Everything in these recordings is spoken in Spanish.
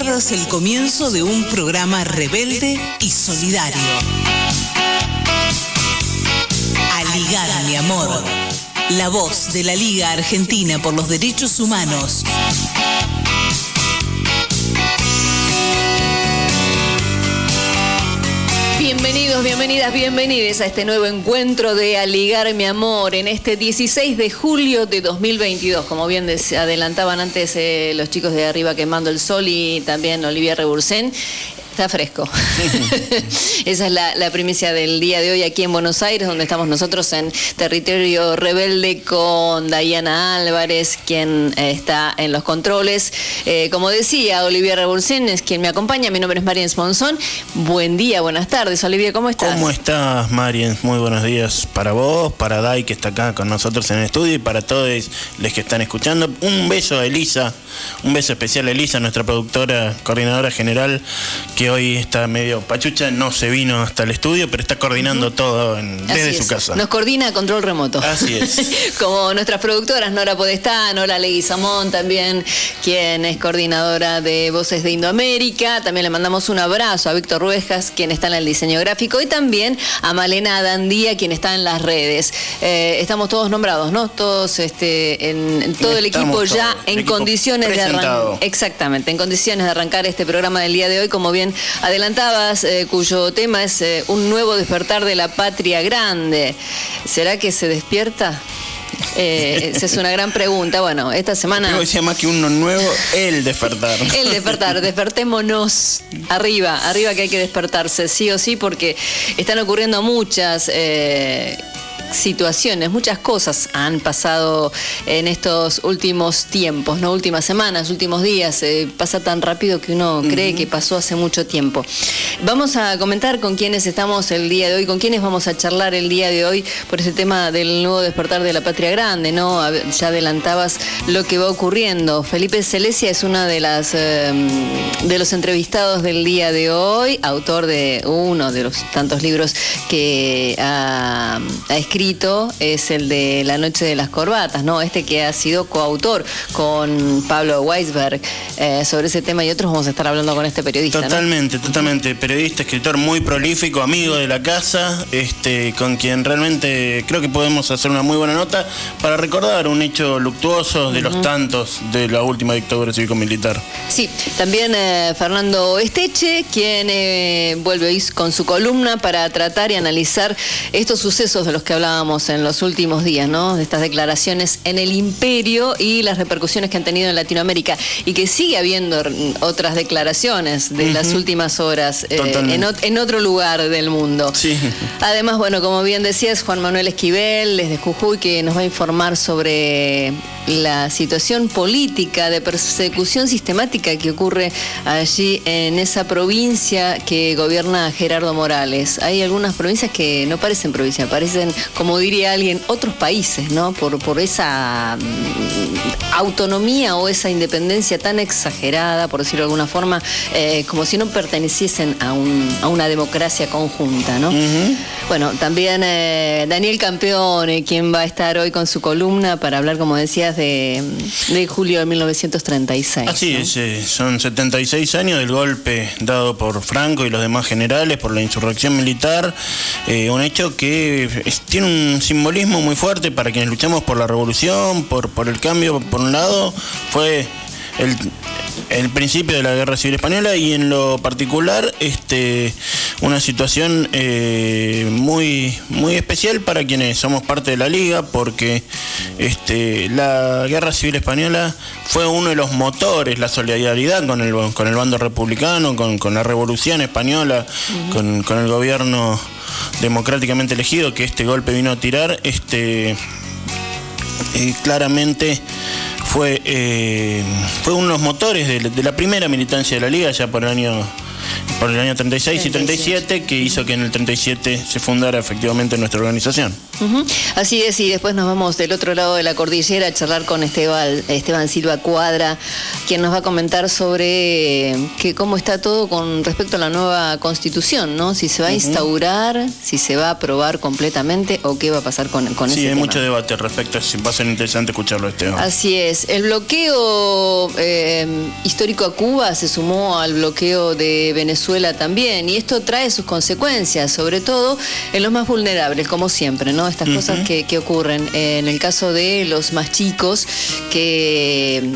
pierdas el comienzo de un programa rebelde y solidario. Aligar, mi amor. La voz de la Liga Argentina por los Derechos Humanos. Bienvenidos, bienvenidas, bienvenidos a este nuevo encuentro de Aligar mi amor en este 16 de julio de 2022. Como bien adelantaban antes eh, los chicos de arriba quemando el sol y también Olivia Rebursen, Está fresco. Esa es la, primicia del día de hoy aquí en Buenos Aires, donde estamos nosotros en territorio rebelde con Dayana Álvarez, quien eh, está en los controles. Eh, como decía, Olivia Rebolsen es quien me acompaña. Mi nombre es Mariens Monzón. Buen día, buenas tardes. Olivia, ¿cómo estás? ¿Cómo estás, Mariens? Muy buenos días para vos, para Day, que está acá con nosotros en el estudio, y para todos los que están escuchando. Un beso a Elisa, un beso especial a Elisa, nuestra productora, coordinadora general, que hoy está medio pachucha, no se vino hasta el estudio, pero está coordinando todo desde su casa. Nos coordina a control remoto. Así es. Como nuestras productoras, Nora Podestá, Nora Leguizamón también, quien es coordinadora de Voces de Indoamérica. También le mandamos un abrazo a Víctor Ruejas, quien está en el diseño gráfico, y también a Malena Dandía, quien está en las redes. Eh, estamos todos nombrados, ¿no? Todos este, en, todo el equipo ya en condiciones de arrancar. Exactamente, en condiciones de arrancar este programa del día de hoy, como bien adelantabas, eh, cuyo tema es eh, un nuevo despertar de la patria grande. ¿Será que se despierta? Eh, esa es una gran pregunta. Bueno, esta semana. Yo decía más que uno nuevo, el despertar. El despertar, despertémonos arriba, arriba que hay que despertarse, sí o sí, porque están ocurriendo muchas situaciones, muchas cosas han pasado en estos últimos tiempos, ¿no? Últimas semanas, últimos días. Eh, pasa tan rápido que uno cree que pasó hace mucho tiempo. Vamos a comentar con quienes estamos el día de hoy, con quienes vamos a charlar el día de hoy por ese tema del nuevo despertar de la patria grande, ¿no? Ya adelantabas lo que va ocurriendo. Felipe Celesia es una de las eh, de los entrevistados del día de hoy, autor de uno de los tantos libros que ha escrito es el de La Noche de las Corbatas, ¿no? Este que ha sido coautor con Pablo Weisberg eh, sobre ese tema y otros vamos a estar hablando con este periodista. Totalmente, totalmente. Periodista, escritor muy prolífico, amigo de la casa, este, con quien realmente creo que podemos hacer una muy buena nota para recordar un hecho luctuoso de los tantos de la última dictadura cívico-militar. Sí, también eh, Fernando Esteche, quien eh, vuelve con su columna para tratar y analizar estos sucesos de los que hablamos en los últimos días, ¿no? De estas declaraciones en el imperio y las repercusiones que han tenido en Latinoamérica y que sigue habiendo otras declaraciones de las últimas horas eh, en, otro lugar del mundo. Sí. Además, bueno, como bien decías, Juan Manuel Esquivel desde Jujuy que nos va a informar sobre la situación política de persecución sistemática que ocurre allí en esa provincia que gobierna Gerardo Morales. Hay algunas provincias que no parecen provincias, parecen como diría alguien, otros países, ¿no? Por, por esa mm, autonomía o esa independencia tan exagerada, por decirlo de alguna forma, eh, como si no perteneciesen a, una democracia conjunta, ¿no? Bueno, también eh, Daniel Campeone, quien va a estar hoy con su columna para hablar, como decías, de, julio de 1936. Así es, eh, son 76 años del golpe dado por Franco y los demás generales por la insurrección militar, un hecho que tiene un simbolismo muy fuerte para quienes luchamos por la revolución, por, por el cambio, por un lado, fue el, el principio de la guerra civil española y en lo particular este una situación eh, muy muy especial para quienes somos parte de la liga porque este la guerra civil española fue uno de los motores la solidaridad con el con el bando republicano con, con la revolución española con, con el gobierno democráticamente elegido que este golpe vino a tirar, este eh, claramente fue, eh, fue uno de los motores de, la primera militancia de la liga, ya por el año por el año 36 y 37, que hizo que en el 37 se fundara efectivamente nuestra organización. Así es, y después nos vamos del otro lado de la cordillera a charlar con Esteban, Esteban Silva Cuadra, quien nos va a comentar sobre eh, que cómo está todo con respecto a la nueva constitución, ¿no? Si se va a instaurar, si se va a aprobar completamente o qué va a pasar con, con sí, ese hay mucho debate al respecto, va a ser interesante escucharlo, Esteban. Así es, el bloqueo eh, histórico a Cuba se sumó al bloqueo de Venezuela también, y esto trae sus consecuencias, sobre todo en los más vulnerables, como siempre, ¿no? Estas cosas que, que ocurren. En el caso de los más chicos, que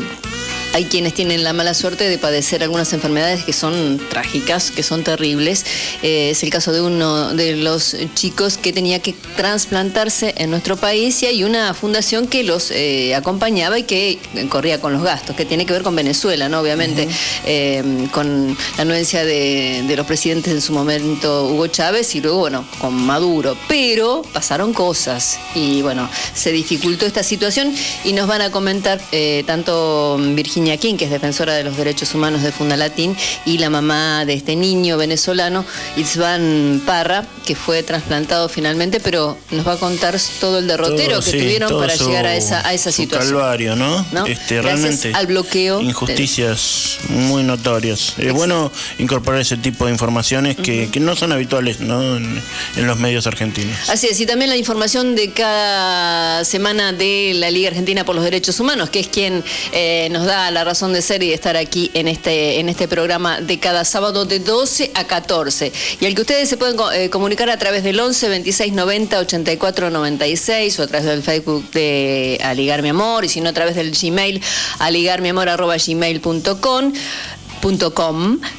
hay quienes tienen la mala suerte de padecer algunas enfermedades que son trágicas, que son terribles. Eh, es el caso de uno de los chicos que tenía que trasplantarse en nuestro país y hay una fundación que los eh, acompañaba y que corría con los gastos, que tiene que ver con Venezuela, ¿no? Obviamente, eh, con la anuencia de, de los presidentes en su momento Hugo Chávez y luego, bueno, con Maduro. Pero pasaron cosas y, bueno, se dificultó esta situación y nos van a comentar tanto Virginia King, que es defensora de los derechos humanos de Fundalatín, y la mamá de este niño venezolano, Itzvan Parra, que fue trasplantado finalmente, pero nos va a contar todo el derrotero Todo, que sí, tuvieron para su- llegar a esa, a esa su situación. calvario, ¿no? ¿No? Este, realmente al bloqueo de- Injusticias muy notorias. Es bueno incorporar ese tipo de informaciones que, que no son habituales ¿no? En, en los medios argentinos. Así es, y también la información de cada semana de la Liga Argentina por los Derechos Humanos, que es quien eh, nos da la razón de ser y de estar aquí en este, este programa de cada sábado de 12 a 14. Y al que ustedes se pueden eh, comunicar a través del 11 26 90 84 96 o a través del Facebook de Aligar Mi Amor, y si no a través del Gmail, aligarmiamor arroba gmail.com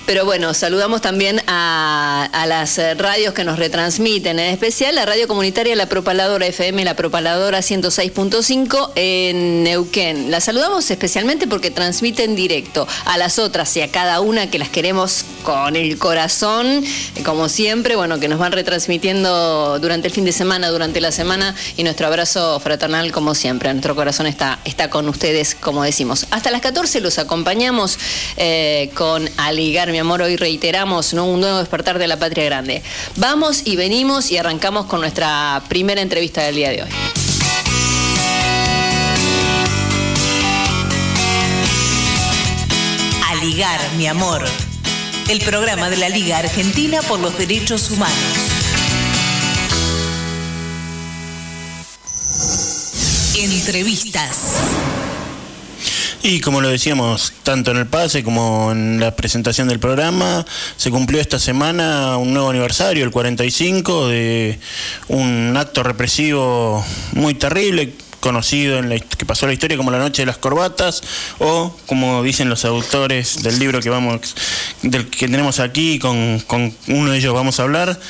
Pero bueno, saludamos también a, las eh, radios que nos retransmiten, en especial la radio comunitaria La Propaladora FM, La Propaladora 106.5 en Neuquén. La saludamos especialmente porque transmiten directo a las otras y a cada una que las queremos con el corazón, como siempre, bueno, que nos van retransmitiendo durante el fin de semana, durante la semana y nuestro abrazo fraternal como siempre. Nuestro corazón está, está con ustedes, como decimos. Hasta las 14 los acompañamos eh, con Aligar, mi amor. Hoy reiteramos ¿no? un nuevo despertar de la patria grande. Vamos y venimos y arrancamos con nuestra primera entrevista del día de hoy. A ligar, mi amor. El programa de la Liga Argentina por los Derechos Humanos. Entrevistas. Y como lo decíamos, tanto en el pase como en la presentación del programa, se cumplió esta semana un nuevo aniversario, el 45, de un acto represivo muy terrible, conocido en la, que pasó la historia como la noche de las corbatas, o como dicen los autores del libro que vamos, del que tenemos aquí, con, con uno de ellos vamos a hablar,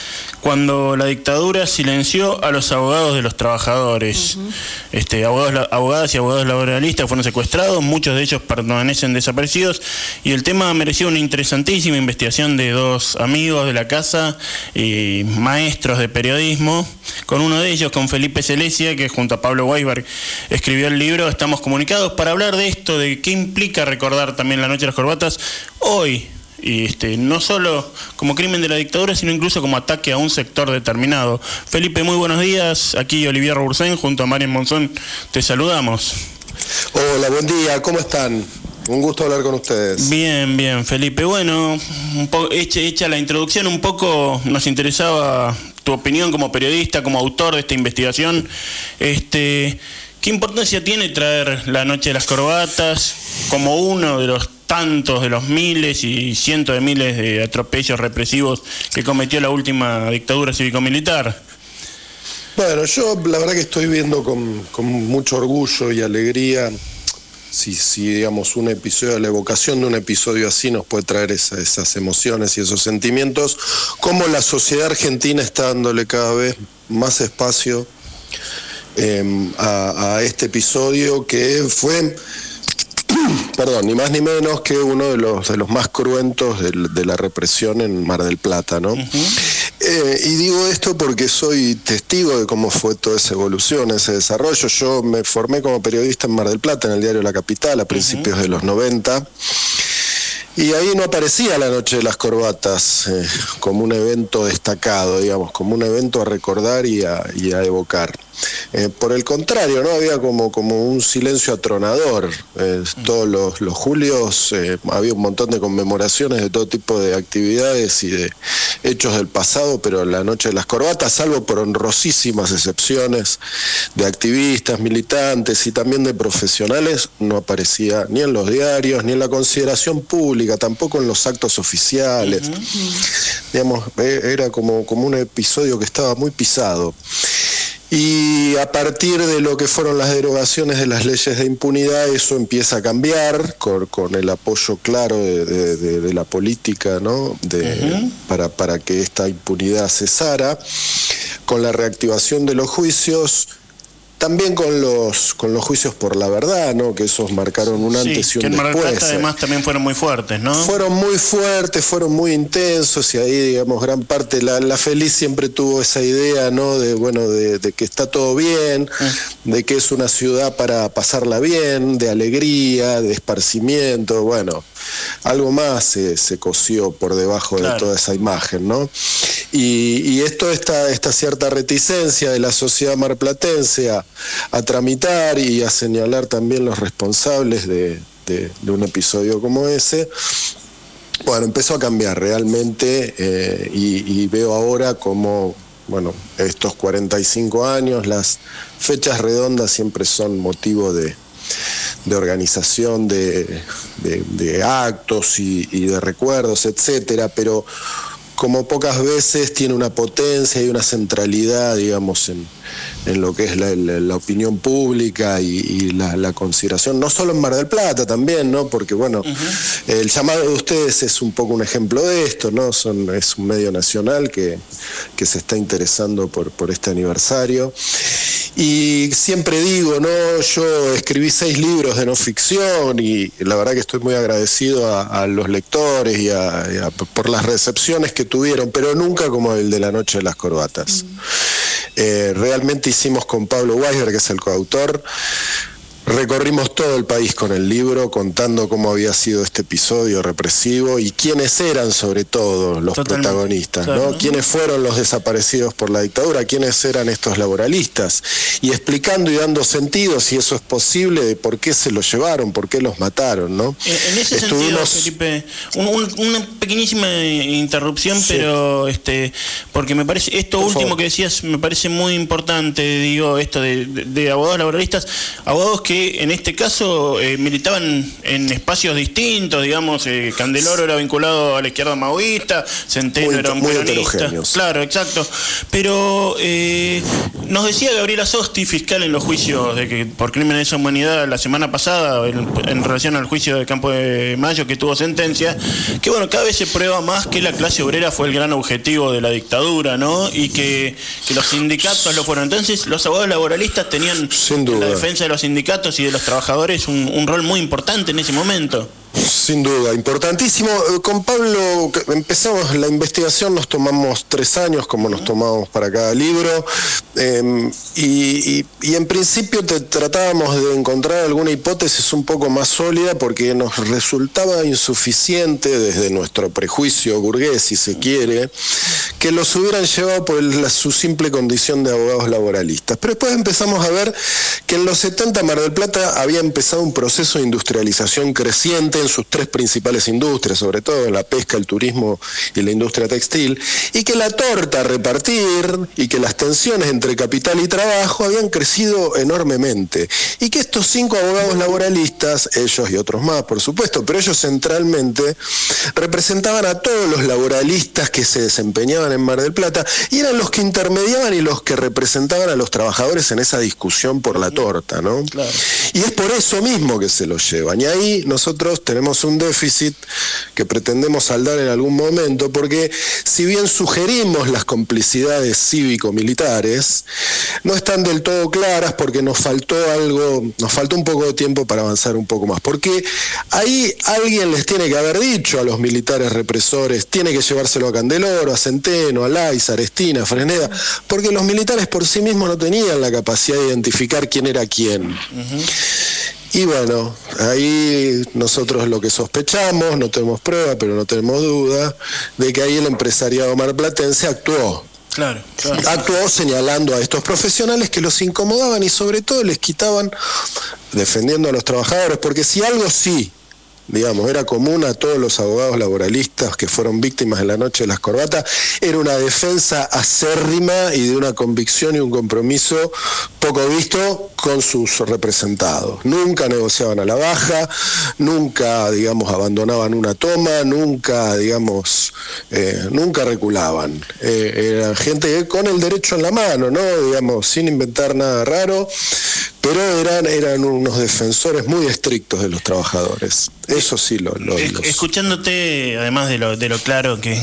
cuando la dictadura silenció a los abogados de los trabajadores. este, abogados, abogadas y abogados laboralistas fueron secuestrados, muchos de ellos permanecen desaparecidos, y el tema mereció una interesantísima investigación de dos amigos de la casa, y maestros de periodismo, con uno de ellos, con Felipe Celesia, que junto a Pablo Weisberg escribió el libro. Estamos comunicados para hablar de esto, de qué implica recordar también la noche de las corbatas hoy. Y este, no solo como crimen de la dictadura, sino incluso como ataque a un sector determinado. Felipe, muy buenos días. Aquí Olivier Roursen junto a Marian Monzón. Te saludamos. Hola, buen día, ¿cómo están? Un gusto hablar con ustedes. Bien, bien, Felipe. Bueno, un hecha la introducción, un poco nos interesaba tu opinión como periodista, como autor de esta investigación. Este, ¿Qué importancia tiene traer la Noche de las Corbatas como uno de los tantos, de los miles y cientos de miles de atropellos represivos que cometió la última dictadura cívico-militar? Bueno, yo la verdad que estoy viendo con, con mucho orgullo y alegría si, si, digamos, un episodio, la evocación de un episodio así nos puede traer esa- esas emociones y esos sentimientos, cómo la sociedad argentina está dándole cada vez más espacio a, a este episodio que fue, perdón, ni más ni menos que uno de los, de los más cruentos de la represión en Mar del Plata, ¿no? Eh, y digo esto porque soy testigo de cómo fue toda esa evolución, ese desarrollo. Yo me formé como periodista en Mar del Plata, en el diario La Capital, a principios de los 90. Y ahí no aparecía la Noche de las Corbatas eh, como un evento destacado, digamos, como un evento a recordar y a, evocar. Eh, por el contrario, ¿no? Había como, como un silencio atronador. Eh, todos los, los julios había un montón de conmemoraciones de todo tipo de actividades y de hechos del pasado, pero la Noche de las Corbatas, salvo por honrosísimas excepciones de activistas, militantes y también de profesionales, no aparecía ni en los diarios, ni en la consideración pública tampoco en los actos oficiales. Digamos, e, era como, como un episodio que estaba muy pisado. Y a partir de lo que fueron las derogaciones de las leyes de impunidad, eso empieza a cambiar con, el apoyo claro de, la política ¿no? de, para, para que esta impunidad cesara, con la reactivación de los juicios también con los con los juicios por la verdad, ¿no? Que esos marcaron un antes y un que en después. además también fueron muy fuertes, ¿no? Fueron muy fuertes, fueron muy intensos y ahí, digamos, gran parte la, la Feliz siempre tuvo esa idea, ¿no? De bueno, de, que está todo bien, mm. de que es una ciudad para pasarla bien, de alegría, de esparcimiento, bueno, algo más se, se cosió por debajo de toda esa imagen, ¿no? Y, esto esta esta cierta reticencia de la sociedad marplatense a tramitar y a señalar también los responsables de, un episodio como ese. Bueno, empezó a cambiar realmente eh, y, veo ahora como, bueno, estos 45 años, las fechas redondas siempre son motivo de, organización de, actos y, y, de recuerdos, etcétera, pero como pocas veces tiene una potencia y una centralidad, digamos, en, en lo que es la, opinión pública y, la, consideración, no solo en Mar del Plata también, ¿no? Porque bueno, el llamado de ustedes es un poco un ejemplo de esto, ¿no? Son, es un medio nacional que, que se está interesando por, por este aniversario. Y siempre digo, ¿no? Yo escribí seis libros de no ficción y la verdad que estoy muy agradecido a, los lectores y, por las recepciones que tuvieron, pero nunca como el de la noche de las corbatas. Eh, realmente hicimos con Pablo Weisberg, que es el coautor, Recorrimos todo el país con el libro contando cómo había sido este episodio represivo y quiénes eran sobre todo los protagonistas, ¿no? Quiénes fueron los desaparecidos por la dictadura, quiénes eran estos laboralistas y explicando y dando sentido si eso es posible de por qué se los llevaron, por qué los mataron, ¿no? En, ese sentido, Felipe, una pequeñísima interrupción, pero este porque me parece esto último que decías me parece muy importante, digo, esto de, de abogados laboralistas, abogados que en este caso eh, militaban en espacios distintos, digamos, eh, Candeloro era vinculado a la izquierda maoísta, Centeno era un peronista. Claro, exacto. Pero eh, nos decía Gabriela Sosti, fiscal en los juicios de que por crímenes de esa humanidad la semana pasada, en, relación al juicio de Campo de Mayo que tuvo sentencia, que bueno, cada vez se prueba más que la clase obrera fue el gran objetivo de la dictadura, ¿no? Y que, los sindicatos lo fueron. Entonces, los abogados laboralistas tenían la defensa de los sindicatos y de los trabajadores un, rol muy importante en ese momento. Sin duda, importantísimo. Eh, con Pablo empezamos la investigación, nos tomamos tres años, como nos tomamos para cada libro, em, y, en principio te, tratábamos de encontrar alguna hipótesis un poco más sólida porque nos resultaba insuficiente desde nuestro prejuicio burgués, si se quiere, que los hubieran llevado por su simple condición de abogados laboralistas. Pero después empezamos a ver que en los 70 Mar del Plata había empezado un proceso de industrialización creciente en sus tres principales industrias, sobre todo en la pesca, el turismo y la industria textil, y que la torta a repartir y que las tensiones entre capital y trabajo habían crecido enormemente, y que estos cinco abogados laboralistas, ellos y otros más, por supuesto, pero ellos centralmente representaban a todos los laboralistas que se desempeñaban en Mar del Plata y eran los que intermediaban y los que representaban a los trabajadores en esa discusión por la torta, ¿no? Y es por eso mismo que se los llevan. Y ahí nosotros tenemos un déficit que pretendemos saldar en algún momento, porque si bien sugerimos las complicidades cívico-militares, no están del todo claras porque nos faltó algo, nos faltó un poco de tiempo para avanzar un poco más. Porque ahí alguien les tiene que haber dicho a los militares represores, tiene que llevárselo a Candeloro, a Centeno, a Laiza, a Arestina, a Freneda, porque los militares por sí mismos no tenían la capacidad de identificar quién era quién. Y bueno, ahí nosotros lo que sospechamos, no tenemos prueba, pero no tenemos duda, de que ahí el empresariado marplatense actuó. Claro, claro. Actuó señalando a estos profesionales que los incomodaban y sobre todo les quitaban, defendiendo a los trabajadores, porque si algo sí digamos, era común a todos los abogados laboralistas que fueron víctimas en la noche de las corbatas, era una defensa acérrima y de una convicción y un compromiso poco visto con sus representados. Nunca negociaban a la baja, nunca, digamos, abandonaban una toma, nunca, digamos, eh, nunca reculaban. Eh, era gente con el derecho en la mano, ¿no? Digamos, sin inventar nada raro, pero eran, eran unos defensores muy estrictos de los trabajadores. Eso sí lo... lo Escuchándote, además de lo, de lo claro que,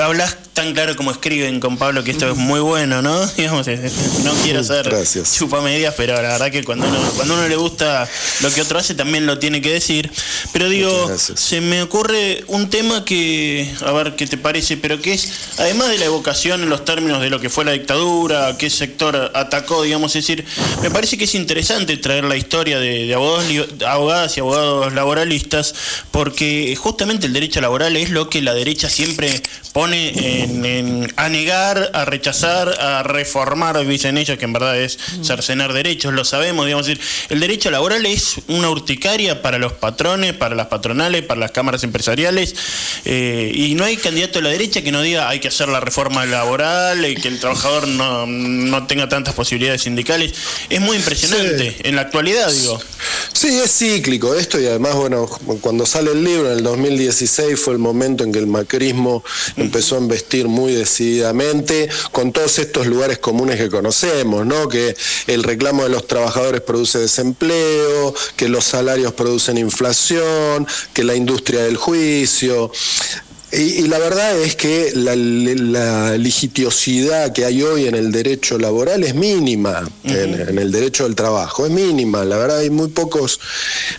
hablas tan claro como escriben con Pablo, que esto es muy bueno, ¿no? Digamos, no quiero ser chupa medias, pero la verdad que cuando uno, cuando uno le gusta lo que otro hace, también lo tiene que decir. Pero digo, se me ocurre un tema que, a ver qué te parece, pero que es, además de la evocación en los términos de lo que fue la dictadura, qué sector atacó, digamos, es decir, me parece que es interesante traer la historia de, abogados, abogadas y abogados laboralistas, porque justamente el derecho laboral es lo que la derecha siempre pone en, a negar, a rechazar, a reformar, dicen ellos, que en verdad es cercenar derechos, lo sabemos, digamos, el derecho laboral es una urticaria para los patrones, para las patronales, para las cámaras empresariales, eh, y no hay candidato de la derecha que no diga hay que hacer la reforma laboral, y que el trabajador no, no tenga tantas posibilidades sindicales. Es muy impresionante, en la actualidad, digo. Sí, es cíclico esto, y además, bueno, cuando sale el libro en el 2016 fue el momento en que el macrismo empezó a investir muy decididamente con todos estos lugares comunes que conocemos, ¿no? Que el reclamo de los trabajadores produce desempleo, que los salarios producen inflación, que la industria del juicio. Y, la verdad es que la, litigiosidad que hay hoy en el derecho laboral es mínima, en, el derecho del trabajo, es mínima. La verdad hay muy pocos,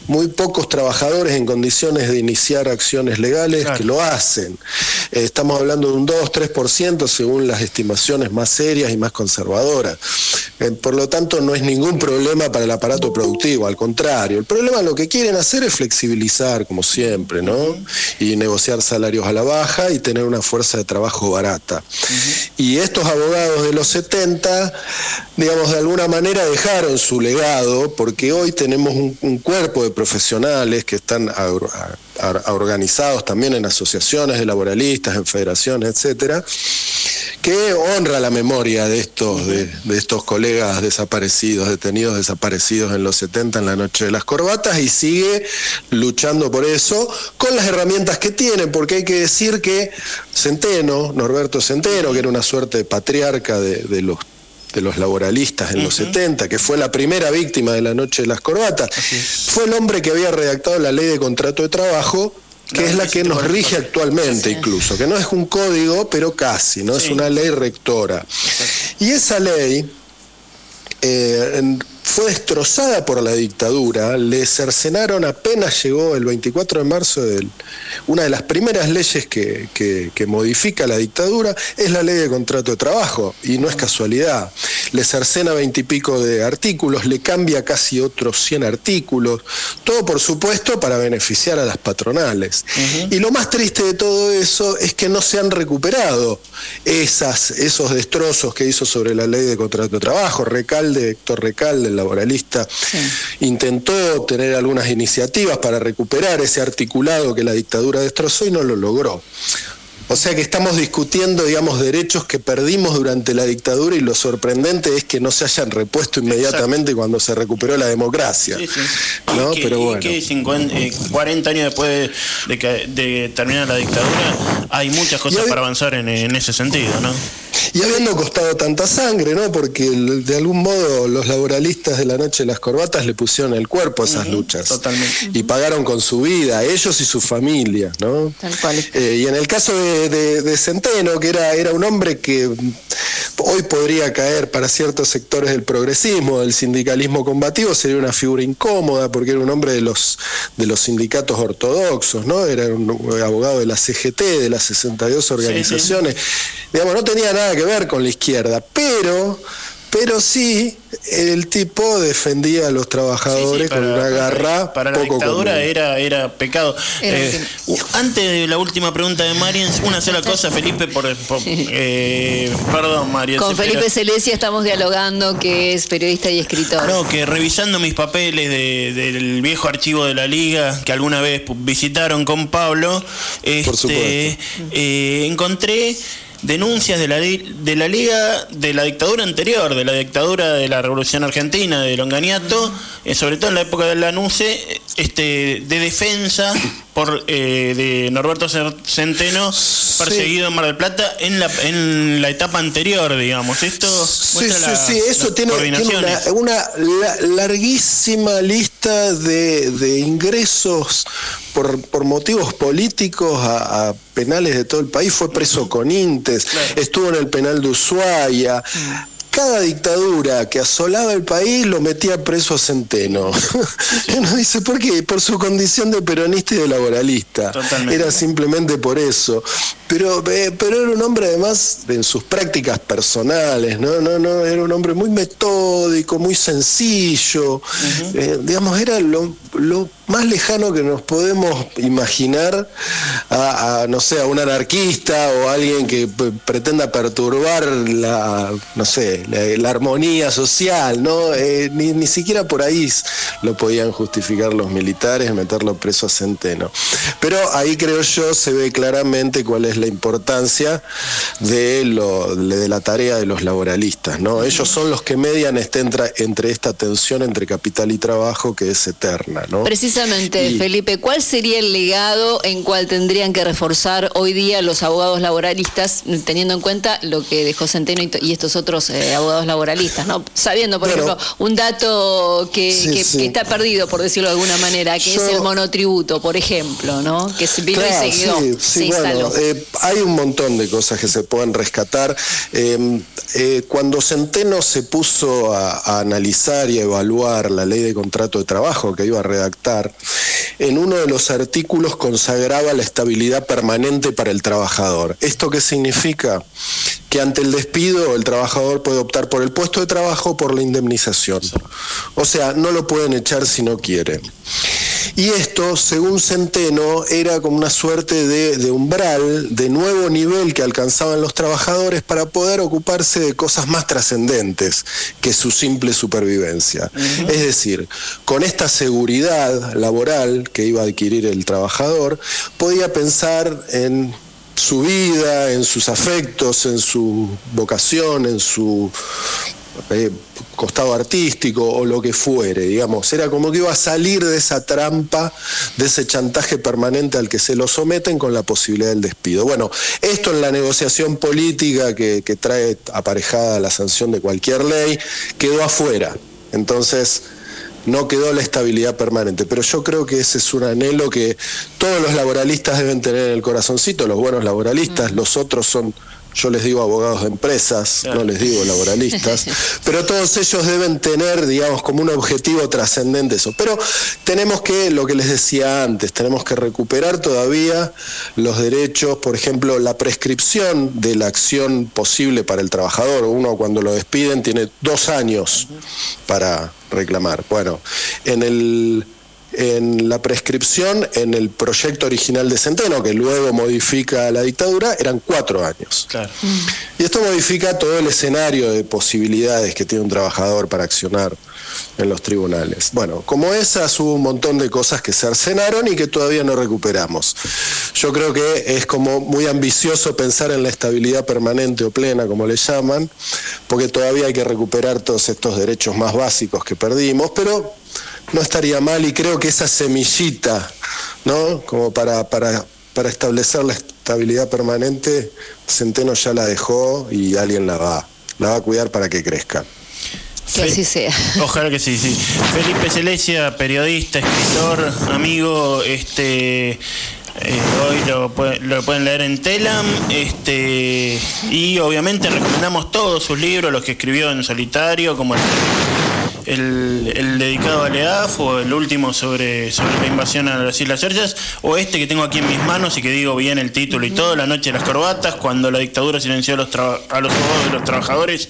muy pocos trabajadores en condiciones de iniciar acciones legales que lo hacen. Eh, estamos hablando de un 2-3% según las estimaciones más serias y más conservadoras. Eh, por lo tanto, no es ningún problema para el aparato productivo, al contrario. El problema lo que quieren hacer es flexibilizar, como siempre, ¿no? Y negociar salarios a la baja y tener una fuerza de trabajo barata. Y estos abogados de los 70, digamos, de alguna manera dejaron su legado, porque hoy tenemos un, cuerpo de profesionales que están organizados también en asociaciones de laboralistas, en federaciones, etcétera, que honra la memoria de estos, de, estos colegas desaparecidos, detenidos desaparecidos en los 70 en la noche de las corbatas y sigue luchando por eso con las herramientas que tiene, porque hay que decir que Centeno, Norberto Centeno, que era una suerte de patriarca de, los de los laboralistas en los 70, que fue la primera víctima de la noche de las corbatas, fue el hombre que había redactado la ley de contrato de trabajo que es la que nos rige actualmente incluso, que no es un código, pero casi, ¿no? Es una ley rectora. Y esa ley eh, fue destrozada por la dictadura, le cercenaron apenas llegó el 24 de marzo, del, una de las primeras leyes que, que, modifica la dictadura es la ley de contrato de trabajo, y no es casualidad. Le cercena veintipico de artículos, le cambia casi otros 100 artículos, todo por supuesto para beneficiar a las patronales. Y lo más triste de todo eso es que no se han recuperado esas, esos destrozos que hizo sobre la ley de contrato de trabajo. Recalde, Héctor Recalde, laboralista, intentó tener algunas iniciativas para recuperar ese articulado que la dictadura destrozó y no lo logró. O sea que estamos discutiendo, digamos, derechos que perdimos durante la dictadura y lo sorprendente es que no se hayan repuesto inmediatamente cuando se recuperó la democracia. ¿no? Pero bueno. que 40 años después de, que, de terminar la dictadura hay muchas cosas para avanzar en, en ese sentido, ¿no? Y habiendo costado tanta sangre, ¿no? Porque de algún modo los laboralistas de la noche de las corbatas le pusieron el cuerpo a esas luchas. Totalmente. Y pagaron con su vida, ellos y su familia, ¿no? Tal cual. Eh, y en el caso de, Centeno, que era, era un hombre que hoy podría caer para ciertos sectores del progresismo, del sindicalismo combativo, sería una figura incómoda, porque era un hombre de los, de los sindicatos ortodoxos, ¿no? Era un abogado de la CGT, de las 62 organizaciones. Digamos, no tenía nada que ver con la izquierda, pero pero sí el tipo defendía a los trabajadores con una garra para la dictadura era era pecado. Eh, antes de la última pregunta de Marian una sola cosa Felipe por, eh, perdón Marian con Felipe Celesia estamos dialogando que es periodista y escritor. No que revisando mis papeles del viejo archivo de la liga que alguna vez visitaron con Pablo este, eh, encontré denuncias de la, de la Liga de la dictadura anterior, de la dictadura de la Revolución Argentina, de Longaniato, eh, sobre todo en la época del Lanuse, este, de defensa por eh, de Norberto Centeno perseguido en Mar del Plata en la, en la etapa anterior, digamos. Esto sí, eso tiene, una, larguísima lista de, de ingresos por, por, motivos políticos a, penales de todo el país. Fue preso con Intes, estuvo en el penal de Ushuaia. Cada dictadura que asolaba el país lo metía preso a Centeno. Uno dice, ¿por qué? Por su condición de peronista y de laboralista. Era simplemente por eso. Pero, eh, pero era un hombre además en sus prácticas personales, ¿no? No, no, era un hombre muy metódico, muy sencillo. Eh, digamos, era lo, lo más lejano que nos podemos imaginar a, no sé, a un anarquista o alguien que pretenda perturbar la, no sé, la, armonía social, ¿no? Eh, ni, ni, siquiera por ahí lo podían justificar los militares, meterlo preso a Centeno. Pero ahí creo yo se ve claramente cuál es la importancia de, lo, de la tarea de los laboralistas, ¿no? Ellos son los que median este, entre, entre esta tensión entre capital y trabajo que es eterna, ¿no? Precisamente, Felipe, ¿cuál sería el legado en cual tendrían que reforzar hoy día los abogados laboralistas, teniendo en cuenta lo que dejó Centeno y, estos otros eh, abogados laboralistas, ¿no? Sabiendo, por ejemplo, un dato que, está perdido, por decirlo de alguna manera, que es el monotributo, por ejemplo, ¿no? Que se vino y se bueno, eh, hay un montón de cosas que se pueden rescatar. Eh, cuando Centeno se puso a analizar y a evaluar la ley de contrato de trabajo que iba a redactar, en uno de los artículos consagraba la estabilidad permanente para el trabajador. ¿Esto qué significa? Que ante el despido el trabajador puede optar por el puesto de trabajo o por la indemnización. O sea, no lo pueden echar si no quiere. Y esto, según Centeno, era como una suerte de, umbral, de nuevo nivel que alcanzaban los trabajadores para poder ocuparse de cosas más trascendentes que su simple supervivencia. Es decir, con esta seguridad laboral que iba a adquirir el trabajador, podía pensar en su vida, en sus afectos, en su vocación, en su eh, costado artístico o lo que fuere, digamos. Era como que iba a salir de esa trampa, de ese chantaje permanente al que se lo someten con la posibilidad del despido. Bueno, esto en la negociación política que, que trae aparejada la sanción de cualquier ley quedó afuera. Entonces, no quedó la estabilidad permanente. Pero yo creo que ese es un anhelo que todos los laboralistas deben tener en el corazoncito, los buenos laboralistas, mm. los otros son yo les digo abogados de empresas, no les digo laboralistas, pero todos ellos deben tener, digamos, como un objetivo trascendente eso. Pero tenemos que, lo que les decía antes, tenemos que recuperar todavía los derechos, por ejemplo, la prescripción de la acción posible para el trabajador. Uno cuando lo despiden tiene dos años para reclamar. Bueno, en el en la prescripción en el proyecto original de Centeno, que luego modifica la dictadura, eran cuatro años. Y esto modifica todo el escenario de posibilidades que tiene un trabajador para accionar en los tribunales. Bueno, como esas hubo un montón de cosas que se arcenaron y que todavía no recuperamos. Yo creo que es como muy ambicioso pensar en la estabilidad permanente o plena, como le llaman, porque todavía hay que recuperar todos estos derechos más básicos que perdimos, pero no estaría mal y creo que esa semillita, ¿no? Como para, para, para establecer la estabilidad permanente, Centeno ya la dejó y alguien la va, la va a cuidar para que crezca. Que así sea. Ojalá que sí, sí. Felipe Celesia, periodista, escritor, amigo, este eh, hoy lo, lo, pueden leer en Telam este y obviamente recomendamos todos sus libros, los que escribió en solitario, como el el, dedicado a Leaf o el último sobre, sobre la invasión a las Islas Georgias o este que tengo aquí en mis manos y que digo bien el título y todo, La Noche de las Corbatas, cuando la dictadura silenció a los, a los abogados de los trabajadores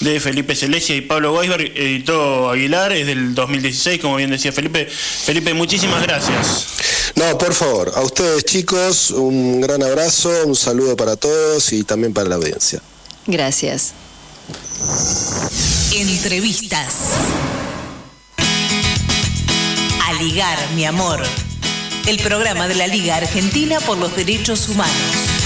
de Felipe Celesia y Pablo Weisberg, editó Aguilar, es del 2016, como bien decía Felipe. Felipe, muchísimas gracias. No, por favor, a ustedes chicos, un gran abrazo, un saludo para todos y también para la audiencia. Gracias. Entrevistas. A ligar, mi amor. El programa de la Liga Argentina por los Derechos Humanos.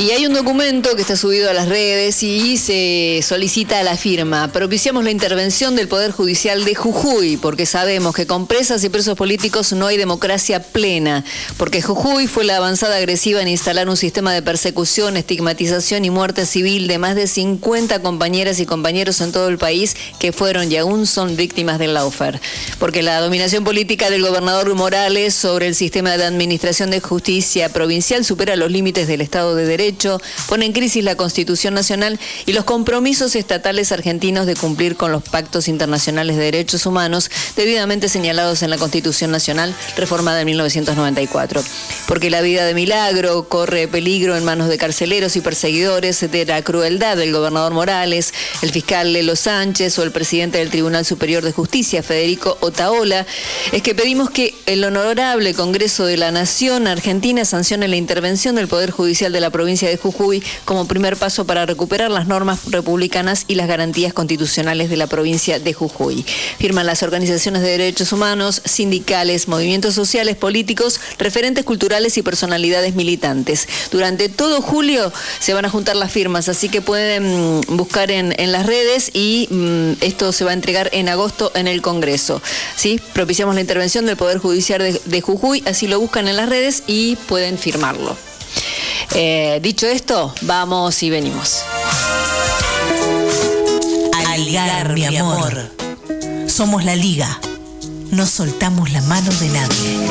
Y hay un documento que está subido a las redes y se solicita la firma. Propiciamos la intervención del Poder Judicial de Jujuy, porque sabemos que con presas y presos políticos no hay democracia plena, porque Jujuy fue la avanzada agresiva en instalar un sistema de persecución, estigmatización y muerte civil de más de 50 compañeras y compañeros en todo el país que fueron y aún son víctimas del laufer. Porque la dominación política del gobernador Morales sobre el sistema de administración de justicia provincial supera los límites del Estado de Derecho pone en crisis la Constitución Nacional y los compromisos estatales argentinos de cumplir con los pactos internacionales de derechos humanos debidamente señalados en la Constitución Nacional reformada en 1994. Porque la vida de Milagro corre peligro en manos de carceleros y perseguidores de la crueldad del gobernador Morales, el fiscal Lelo Sánchez o el presidente del Tribunal Superior de Justicia, Federico Otaola, es que pedimos que el honorable Congreso de la Nación Argentina sancione la intervención del Poder Judicial de la provincia de Jujuy como primer paso para recuperar las normas republicanas y las garantías constitucionales de la provincia de Jujuy. Firman las organizaciones de derechos humanos, sindicales, movimientos sociales, políticos, referentes culturales y personalidades militantes. Durante todo julio se van a juntar las firmas, así que pueden mm, buscar en, las redes y mm, esto se va a entregar en agosto en el Congreso. ¿sí? Propiciamos la intervención del Poder Judicial de Jujuy, así lo buscan en las redes y pueden firmarlo. Eh, dicho esto, vamos y venimos. Ligar, mi amor. Somos la liga. No soltamos la mano de nadie.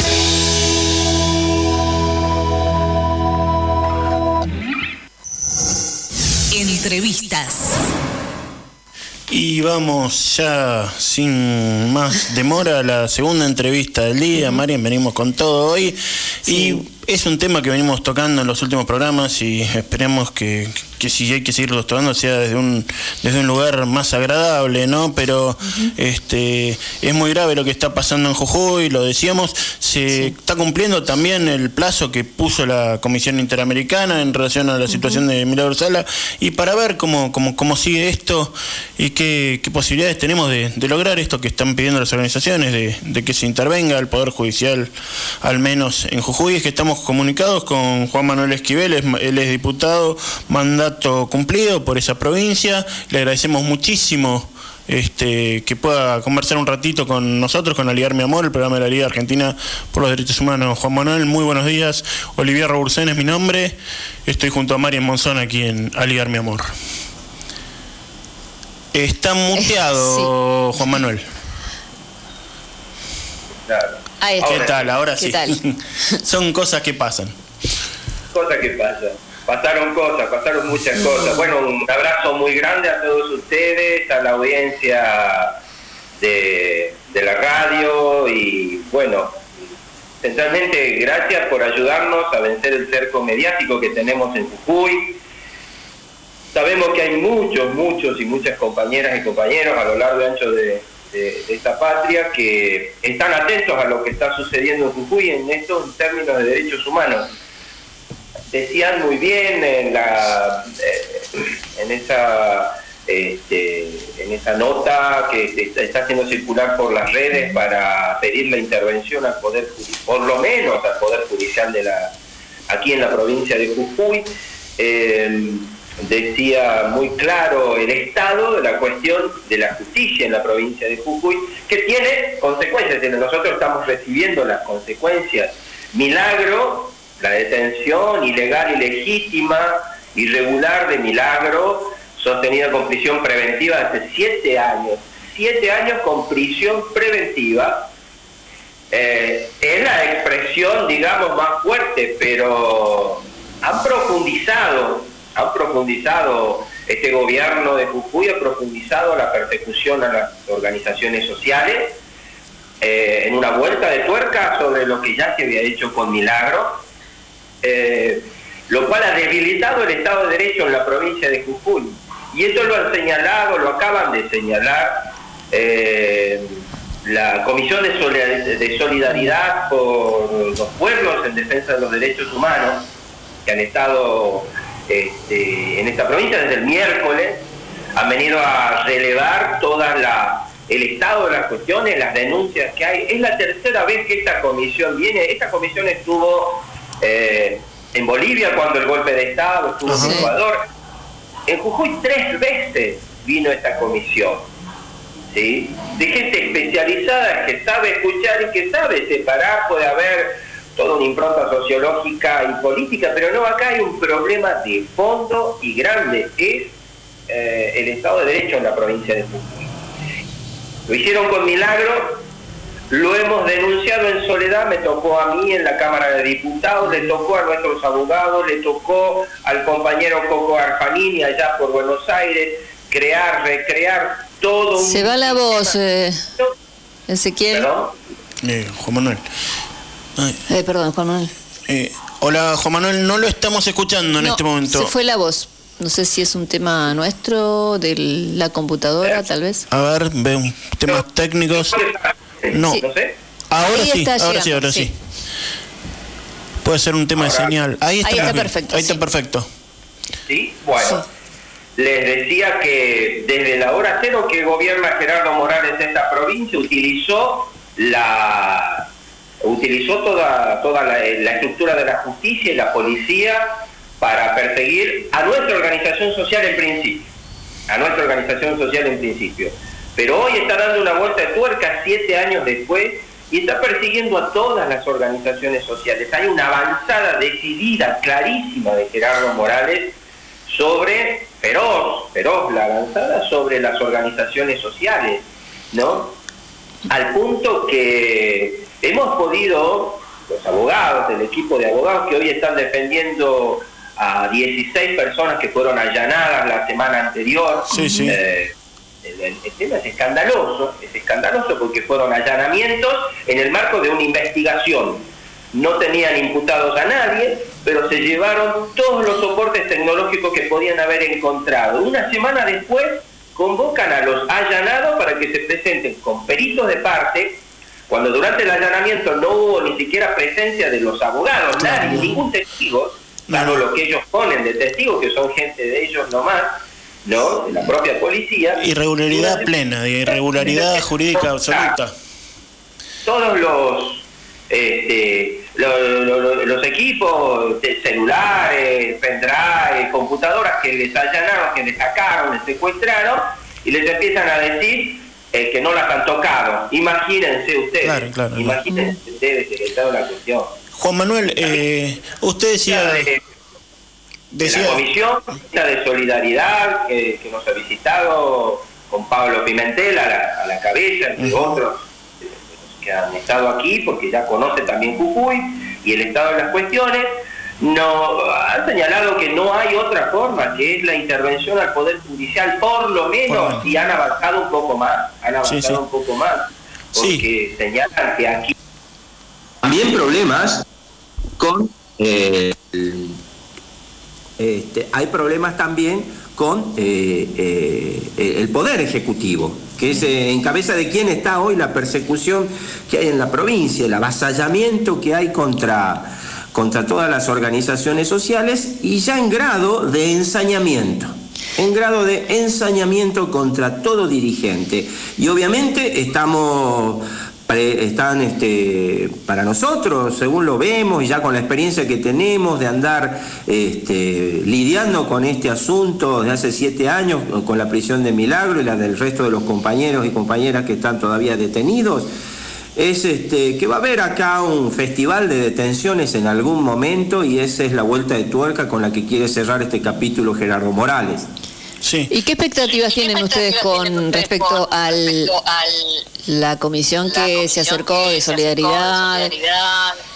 Entrevistas. Y vamos ya sin más demora a la segunda entrevista del día. Marian, venimos con todo hoy. Y es un tema que venimos tocando en los últimos programas y esperemos que, que si hay que seguirlo tocando sea desde un, desde un lugar más agradable, ¿no? Pero este es muy grave lo que está pasando en Jujuy, lo decíamos, se está cumpliendo también el plazo que puso la Comisión Interamericana en relación a la situación de Milagro Sala y para ver cómo, cómo, cómo sigue esto y qué, qué posibilidades tenemos de, de, lograr esto que están pidiendo las organizaciones, de, de que se intervenga el Poder Judicial al menos en Jujuy, es que estamos comunicados con Juan Manuel Esquivel, él es diputado, mandato cumplido por esa provincia. Le agradecemos muchísimo este, que pueda conversar un ratito con nosotros, con Aligar Mi Amor, el programa de la Liga Argentina por los Derechos Humanos. Juan Manuel, muy buenos días. Olivier Robursen es mi nombre. Estoy junto a Marian Monzón aquí en Aligar Mi Amor. Está muteado, Juan Manuel. ¿Qué tal? Ahora sí. Son cosas que pasan. Cosas que pasan. Pasaron cosas, pasaron muchas cosas. Bueno, un abrazo muy grande a todos ustedes, a la audiencia de, de la radio y bueno, centralmente gracias por ayudarnos a vencer el cerco mediático que tenemos en Jujuy. Sabemos que hay muchos, muchos y muchas compañeras y compañeros a lo largo y ancho de, de, esta patria que están atentos a lo que está sucediendo en Jujuy en estos términos de derechos humanos. Decían muy bien en, la, eh, en esa este, en esa nota que está haciendo circular por las redes para pedir la intervención al poder por lo menos al poder judicial de la aquí en la provincia de Jujuy eh, decía muy claro el Estado de la cuestión de la justicia en la provincia de Jujuy, que tiene consecuencias. Nosotros estamos recibiendo las consecuencias. Milagro, la detención ilegal, ilegítima, irregular de Milagro, sostenida con prisión preventiva hace siete años. Siete años con prisión preventiva. Eh, es la expresión, digamos, más fuerte, pero han profundizado, han profundizado este gobierno de Jujuy ha profundizado la persecución a las organizaciones sociales eh, en una vuelta de tuerca sobre lo que ya se había hecho con Milagro, eh, lo cual ha debilitado el Estado de Derecho en la provincia de Jujuy. Y esto lo han señalado, lo acaban de señalar eh, la Comisión de Solidaridad por los Pueblos en Defensa de los Derechos Humanos, que han estado este, en esta provincia desde el miércoles, han venido a relevar toda la el estado de las cuestiones, las denuncias que hay. Es la tercera vez que esta comisión viene. Esta comisión estuvo eh, en Bolivia cuando el golpe de Estado, estuvo en Ecuador. En Jujuy tres veces vino esta comisión. ¿sí? De gente especializada que sabe escuchar y que sabe separar. Puede haber toda una impronta sociológica y política, pero no, acá hay un problema de fondo y grande. Es eh, el Estado de Derecho en la provincia de Jujuy. Lo hicieron con milagro, lo hemos denunciado en soledad, me tocó a mí en la Cámara de Diputados, le tocó a nuestros abogados, le tocó al compañero Coco Arfanini allá por Buenos Aires, crear, recrear todo Se va la voz, eh, Ezequiel. ¿Perdón? Eh, Juan Manuel. Eh, perdón, Juan Manuel. Eh, hola, Juan Manuel, no lo estamos escuchando en este momento. Se fue la voz. No sé si es un tema nuestro, de la computadora, tal vez. A ver, ve temas técnicos. No. Ahora sí, ahora sí, ahora sí. Puede ser un tema de señal. Ahí está, perfecto. Ahí está perfecto. Sí, bueno. Les decía que desde la hora cero que gobierna Gerardo Morales esta provincia utilizó la utilizó toda toda la estructura de la justicia y la policía para perseguir a nuestra organización social en principio, a nuestra organización social en principio. Pero hoy está dando una vuelta de tuerca siete años después y está persiguiendo a todas las organizaciones sociales. Hay una avanzada decidida, clarísima de Gerardo Morales sobre, feroz, feroz la avanzada sobre las organizaciones sociales, ¿no? Al punto que hemos podido, los abogados, el equipo de abogados que hoy están defendiendo a 16 personas que fueron allanadas la semana anterior. Eh, el, tema es escandaloso, es escandaloso porque fueron allanamientos en el marco de una investigación. No tenían imputados a nadie, pero se llevaron todos los soportes tecnológicos que podían haber encontrado. Una semana después convocan a los allanados para que se presenten con peritos de parte, cuando durante el allanamiento no hubo ni siquiera presencia de los abogados, nadie, ningún testigo, claro lo que ellos ponen de testigos, que son gente de ellos nomás, ¿no? De la propia policía. Irregularidad plena, de irregularidad jurídica absoluta. Todos los, este, los, equipos de celulares, pendrive, computadoras que les allanaron, que les sacaron, les secuestraron, y les empiezan a decir eh, que no las han tocado. Imagínense ustedes, imagínense ustedes el estado de la cuestión. Juan Manuel, eh, usted decía... De, la comisión de solidaridad que, nos ha visitado con Pablo Pimentel a la, cabeza, entre otros que han estado aquí, porque ya conoce también Jujuy y el estado de las cuestiones, no han señalado que no hay otra forma, que es la intervención al Poder Judicial, por lo menos, y han avanzado un poco más, han avanzado un poco más, porque señalan que aquí... También problemas con... Eh, este, hay problemas también con eh, eh, el Poder Ejecutivo, que es en cabeza de quién está hoy la persecución que hay en la provincia, el avasallamiento que hay contra, contra todas las organizaciones sociales y ya en grado de ensañamiento en grado de ensañamiento contra todo dirigente. Y obviamente estamos están este, para nosotros, según lo vemos y ya con la experiencia que tenemos de andar este, lidiando con este asunto de hace siete años, con la prisión de Milagro y la del resto de los compañeros y compañeras que están todavía detenidos, es este, que va a haber acá un festival de detenciones en algún momento y esa es la vuelta de tuerca con la que quiere cerrar este capítulo Gerardo Morales. ¿Y qué expectativas tienen ustedes con respecto al, la comisión que se acercó de solidaridad?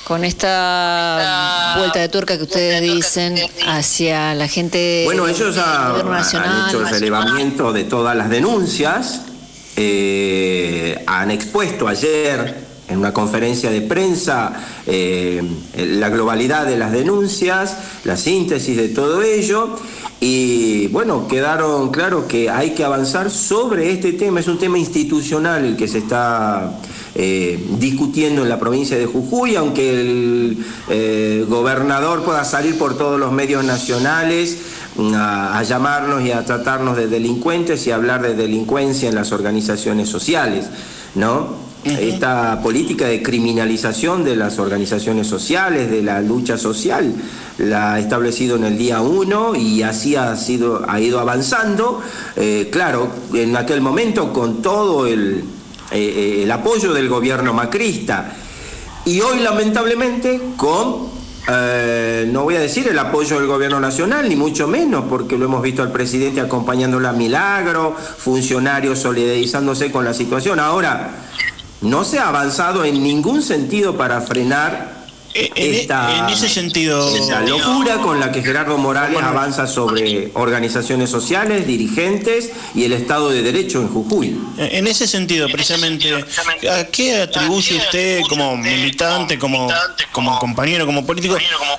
con esta vuelta de tuerca que ustedes dicen hacia la gente bueno ellos han hecho el relevamiento de todas las denuncias eh, han expuesto ayer en una conferencia de prensa eh, la globalidad de las denuncias, la síntesis de todo ello y bueno, quedaron claro que hay que avanzar sobre este tema, es un tema institucional que se está eh, discutiendo en la provincia de Jujuy, aunque el eh, gobernador pueda salir por todos los medios nacionales mm, a, a, llamarnos y a tratarnos de delincuentes y hablar de delincuencia en las organizaciones sociales, ¿no? esta política de criminalización de las organizaciones sociales, de la lucha social, la ha establecido en el día 1 y así ha, sido, ha ido avanzando. Eh, claro, en aquel momento con todo el, eh, eh, el apoyo del gobierno macrista y hoy lamentablemente con no voy a decir el apoyo del gobierno nacional, ni mucho menos, porque lo hemos visto al presidente acompañándola a Milagro, funcionarios solidarizándose con la situación. Ahora, no se ha avanzado en ningún sentido para frenar eh, en, esta, en ese sentido, la locura con la que Gerardo Morales avanza sobre organizaciones sociales, dirigentes y el Estado de Derecho en Jujuy. En ese sentido, precisamente, ¿a qué atribuye usted como militante, como, como compañero, como político,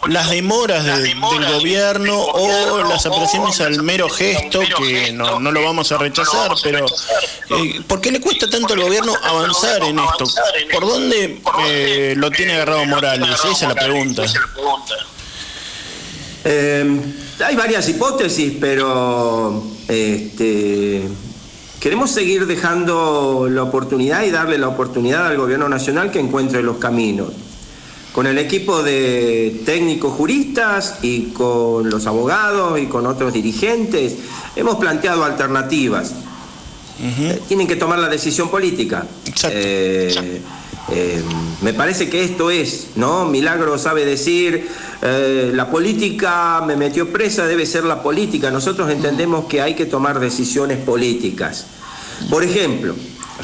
las demoras del gobierno o las apreciaciones al mero gesto, que no, no lo vamos a rechazar, pero eh, ¿por qué le cuesta tanto al gobierno avanzar en esto? ¿Por dónde eh, lo tiene agarrado Morales? Esa es la pregunta. Eh, hay varias hipótesis, pero este, queremos seguir dejando la oportunidad y darle la oportunidad al gobierno nacional que encuentre los caminos. Con el equipo de técnicos juristas y con los abogados y con otros dirigentes hemos planteado alternativas. Eh, tienen que tomar la decisión política. Exacto. Eh, eh, me parece que esto es, ¿no? Milagro sabe decir, eh, la política me metió presa, debe ser la política. Nosotros entendemos que hay que tomar decisiones políticas. Por ejemplo,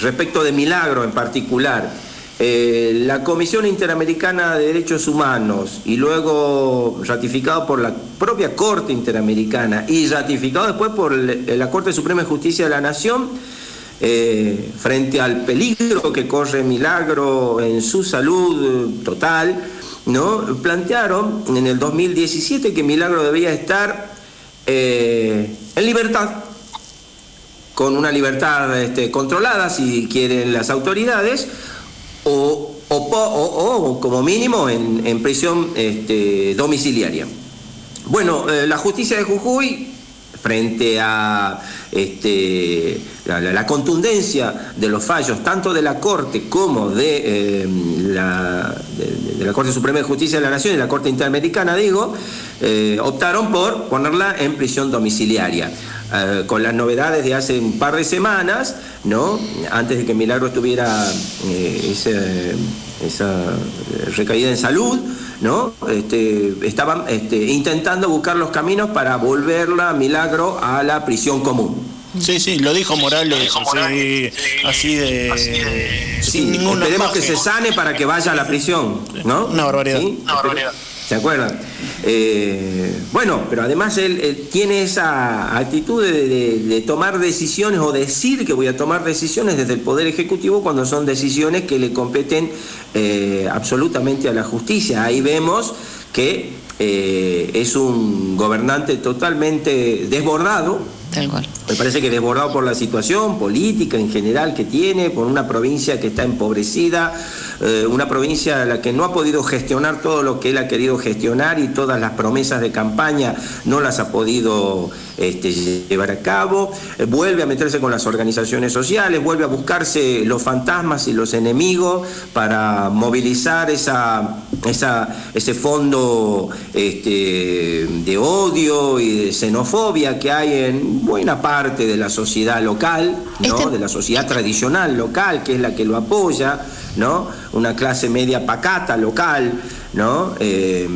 respecto de Milagro en particular, eh, la Comisión Interamericana de Derechos Humanos y luego ratificado por la propia Corte Interamericana y ratificado después por la Corte Suprema de Justicia de la Nación, eh, frente al peligro que corre Milagro en su salud total, ¿no? plantearon en el 2017 que Milagro debía estar eh, en libertad, con una libertad este, controlada, si quieren las autoridades, o, o, como mínimo en, prisión este, domiciliaria. Bueno, eh, la justicia de Jujuy frente a este, la, contundencia de los fallos tanto de la Corte como de, eh, la, la, Corte Suprema de Justicia de la Nación y la Corte Interamericana, digo, eh, optaron por ponerla en prisión domiciliaria. Eh, con las novedades de hace un par de semanas, ¿no? antes de que Milagro tuviera esa recaída en salud, ¿no? Este, estaban este, intentando buscar los caminos para volverla, Milagro, a la prisión común. Sí, sí, lo dijo Morales, así, de, sin ningún Esperemos que se sane para que vaya a la prisión, ¿no? Una barbaridad. Una barbaridad. ¿Se acuerdan? Eh, bueno, pero además él, tiene esa actitud de, tomar decisiones o decir que voy a tomar decisiones desde el Poder Ejecutivo cuando son decisiones que le competen eh, absolutamente a la justicia. Ahí vemos que eh, es un gobernante totalmente desbordado, me parece que desbordado por la situación política en general que tiene, por una provincia que está empobrecida, eh, una provincia a la que no ha podido gestionar todo lo que él ha querido gestionar y todas las promesas de campaña no las ha podido este, llevar a cabo, eh, vuelve a meterse con las organizaciones sociales, vuelve a buscarse los fantasmas y los enemigos para movilizar esa, ese fondo este, de odio y de xenofobia que hay en buena parte de la sociedad local, ¿no? Este de la sociedad tradicional local, que es la que lo apoya, ¿no? una clase media pacata local, ¿no? Eh,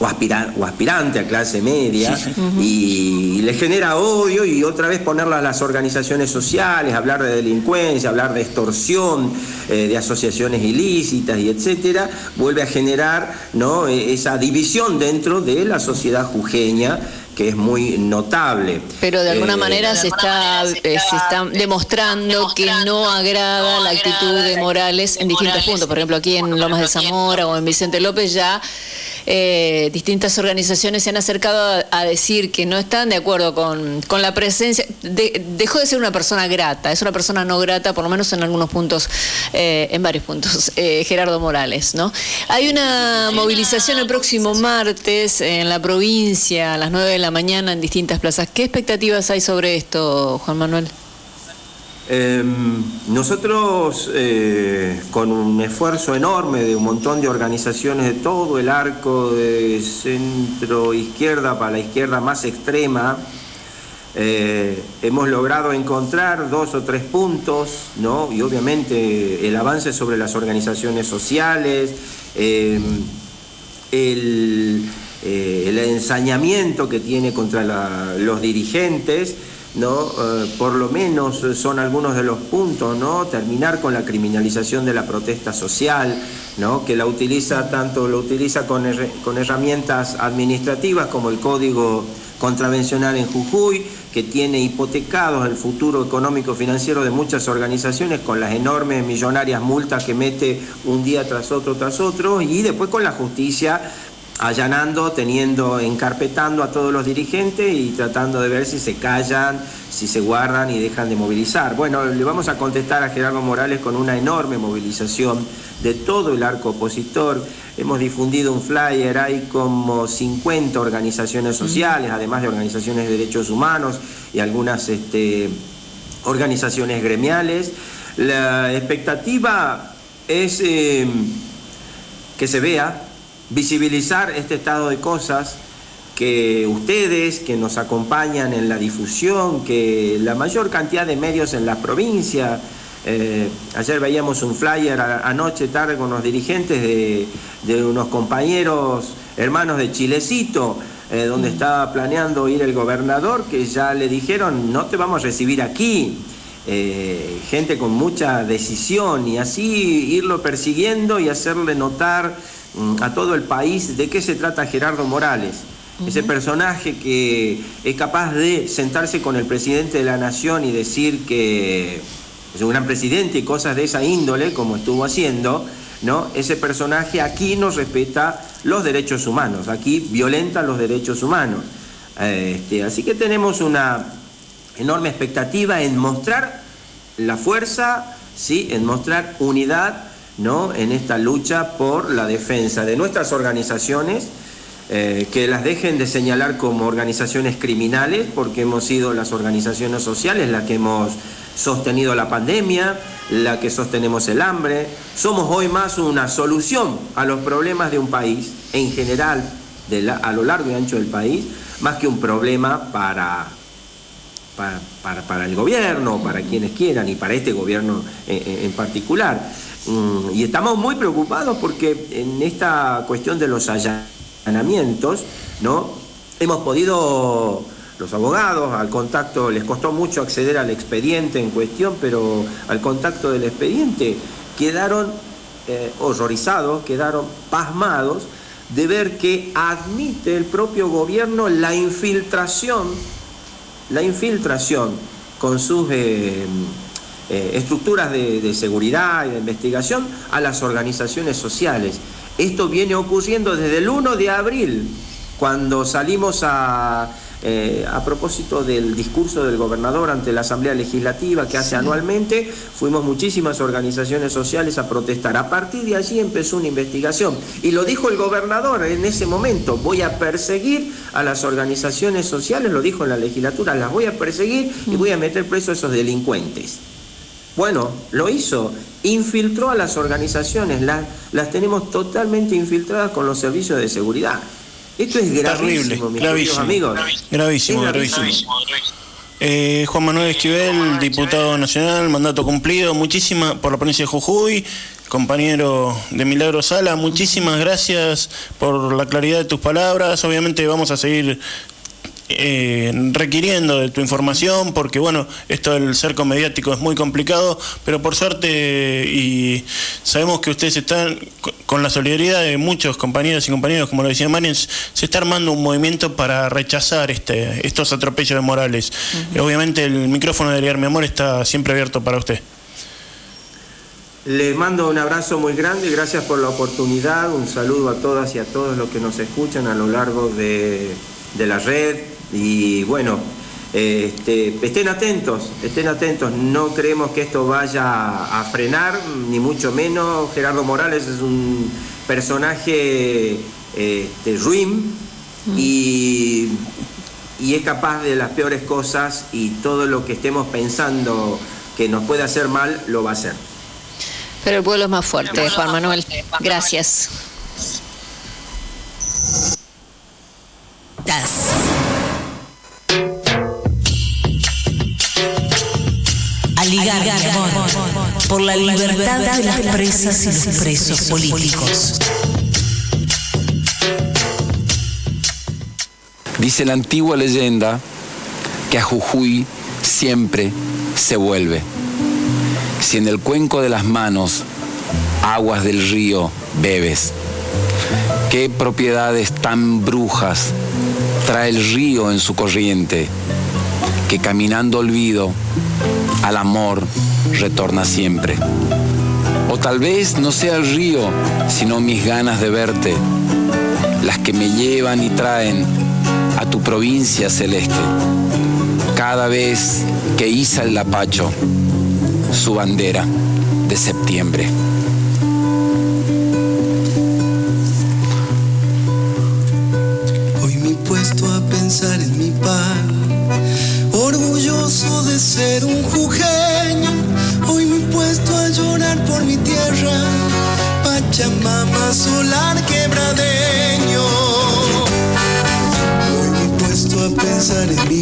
o, o aspirante a clase media y, le genera odio y otra vez ponerla a las organizaciones sociales, hablar de delincuencia, hablar de extorsión, eh, de asociaciones ilícitas y etcétera, vuelve a generar ¿no? E, esa división dentro de la sociedad jujeña que es muy notable. Pero de alguna eh, manera, se, está, se, está, demostrando que no agrada la actitud de Morales en distintos puntos. Por ejemplo, aquí en Lomas de Zamora o en Vicente López ya eh, distintas organizaciones se han acercado a, decir que no están de acuerdo con, la presencia, dejó de ser una persona grata, es una persona no grata, por lo menos en algunos puntos, eh, en varios puntos, eh, Gerardo Morales, ¿no? Hay una movilización el próximo martes en la provincia a las 9 de la mañana en distintas plazas. ¿Qué expectativas hay sobre esto, Juan Manuel? Em, nosotros, eh, con un esfuerzo enorme de un montón de organizaciones de todo el arco de centro izquierda para la izquierda más extrema, eh, hemos logrado encontrar dos o tres puntos, ¿no? y obviamente el avance sobre las organizaciones sociales, em, eh, el, ensañamiento que tiene contra los dirigentes, ¿no? Eh, por lo menos son algunos de los puntos, ¿no? Terminar con la criminalización de la protesta social, ¿no? Que la utiliza tanto lo utiliza con, con herramientas administrativas como el Código Contravencional en Jujuy, que tiene hipotecados el futuro económico financiero de muchas organizaciones con las enormes millonarias multas que mete un día tras otro tras otro y después con la justicia allanando, teniendo, encarpetando a todos los dirigentes y tratando de ver si se callan, si se guardan y dejan de movilizar. Bueno, le vamos a contestar a Gerardo Morales con una enorme movilización de todo el arco opositor. Hemos difundido un flyer, hay como 50 organizaciones sociales, además de organizaciones de derechos humanos y algunas este, organizaciones gremiales. La expectativa es eh, que se vea visibilizar este estado de cosas, que ustedes que nos acompañan en la difusión, que la mayor cantidad de medios en la provincia, eh, ayer veíamos un flyer anoche tarde con los dirigentes de, unos compañeros hermanos de Chilecito, eh, donde mm. estaba planeando ir el gobernador, que ya le dijeron, no te vamos a recibir aquí. Eh, gente con mucha decisión y así irlo persiguiendo y hacerle notar a todo el país de qué se trata Gerardo Morales. Ese personaje que es capaz de sentarse con el presidente de la nación y decir que es un gran presidente y cosas de esa índole, como estuvo haciendo, ¿no? Ese personaje aquí no respeta los derechos humanos, aquí violenta los derechos humanos. Este, así que tenemos una enorme expectativa en mostrar la fuerza, ¿sí? en mostrar unidad ¿no? en esta lucha por la defensa de nuestras organizaciones, eh, que las dejen de señalar como organizaciones criminales, porque hemos sido las organizaciones sociales las que hemos sostenido la pandemia, la que sostenemos el hambre. Somos hoy más una solución a los problemas de un país en general, a lo largo y ancho del país, más que un problema para, para, para, el gobierno, para quienes quieran y para este gobierno en particular. Mm, y estamos muy preocupados porque en esta cuestión de los allanamientos, ¿no? Hemos podido, los abogados, al contacto, les costó mucho acceder al expediente en cuestión, pero al contacto del expediente quedaron eh, horrorizados, quedaron pasmados de ver que admite el propio gobierno la infiltración, la infiltración con sus... Eh, eh, estructuras de, seguridad y de investigación a las organizaciones sociales. Esto viene ocurriendo desde el 1 de abril, cuando salimos a, eh, a propósito del discurso del gobernador ante la Asamblea Legislativa que hace anualmente, fuimos muchísimas organizaciones sociales a protestar. A partir de allí empezó una investigación y lo dijo el gobernador en ese momento, voy a perseguir a las organizaciones sociales, lo dijo en la legislatura, las voy a perseguir y voy a meter preso a esos delincuentes. Bueno, lo hizo, infiltró a las organizaciones, las, las tenemos totalmente infiltradas con los servicios de seguridad. Esto es gravísimo, mis gravísimo, amigos. Gravísimo, gravísimo. Eh, Juan Manuel Esquivel, diputado nacional, mandato cumplido. Muchísimas por la provincia de Jujuy, compañero de Milagro Sala, muchísimas gracias por la claridad de tus palabras. Obviamente vamos a seguir eh, requiriendo de tu información, porque bueno, esto del cerco mediático es muy complicado, pero por suerte y sabemos que ustedes están con la solidaridad de muchos compañeros y compañeros, como lo decía Marian, se está armando un movimiento para rechazar este, estos atropellos de Morales. Obviamente el micrófono de Mi Amor está siempre abierto para usted. Les mando un abrazo muy grande, gracias por la oportunidad, un saludo a todas y a todos los que nos escuchan a lo largo de, de la red, y bueno, este, estén atentos, estén atentos, no creemos que esto vaya a frenar, ni mucho menos. Gerardo Morales es un personaje este, ruin mm. y, y es capaz de las peores cosas y todo lo que estemos pensando que nos puede hacer mal, lo va a hacer. Pero el pueblo es más fuerte, Juan Manuel. Gracias. Por la libertad de las presas y los presos políticos. Dice la antigua leyenda que a Jujuy siempre se vuelve. Si en el cuenco de las manos aguas del río bebes, qué propiedades tan brujas trae el río en su corriente, que caminando olvido al amor retorna siempre. O tal vez no sea el río, sino mis ganas de verte, las que me llevan y traen a tu provincia celeste. Cada vez que iza el lapacho, su bandera de septiembre. Solar quebradeño. Hoy me puesto a pensar en mi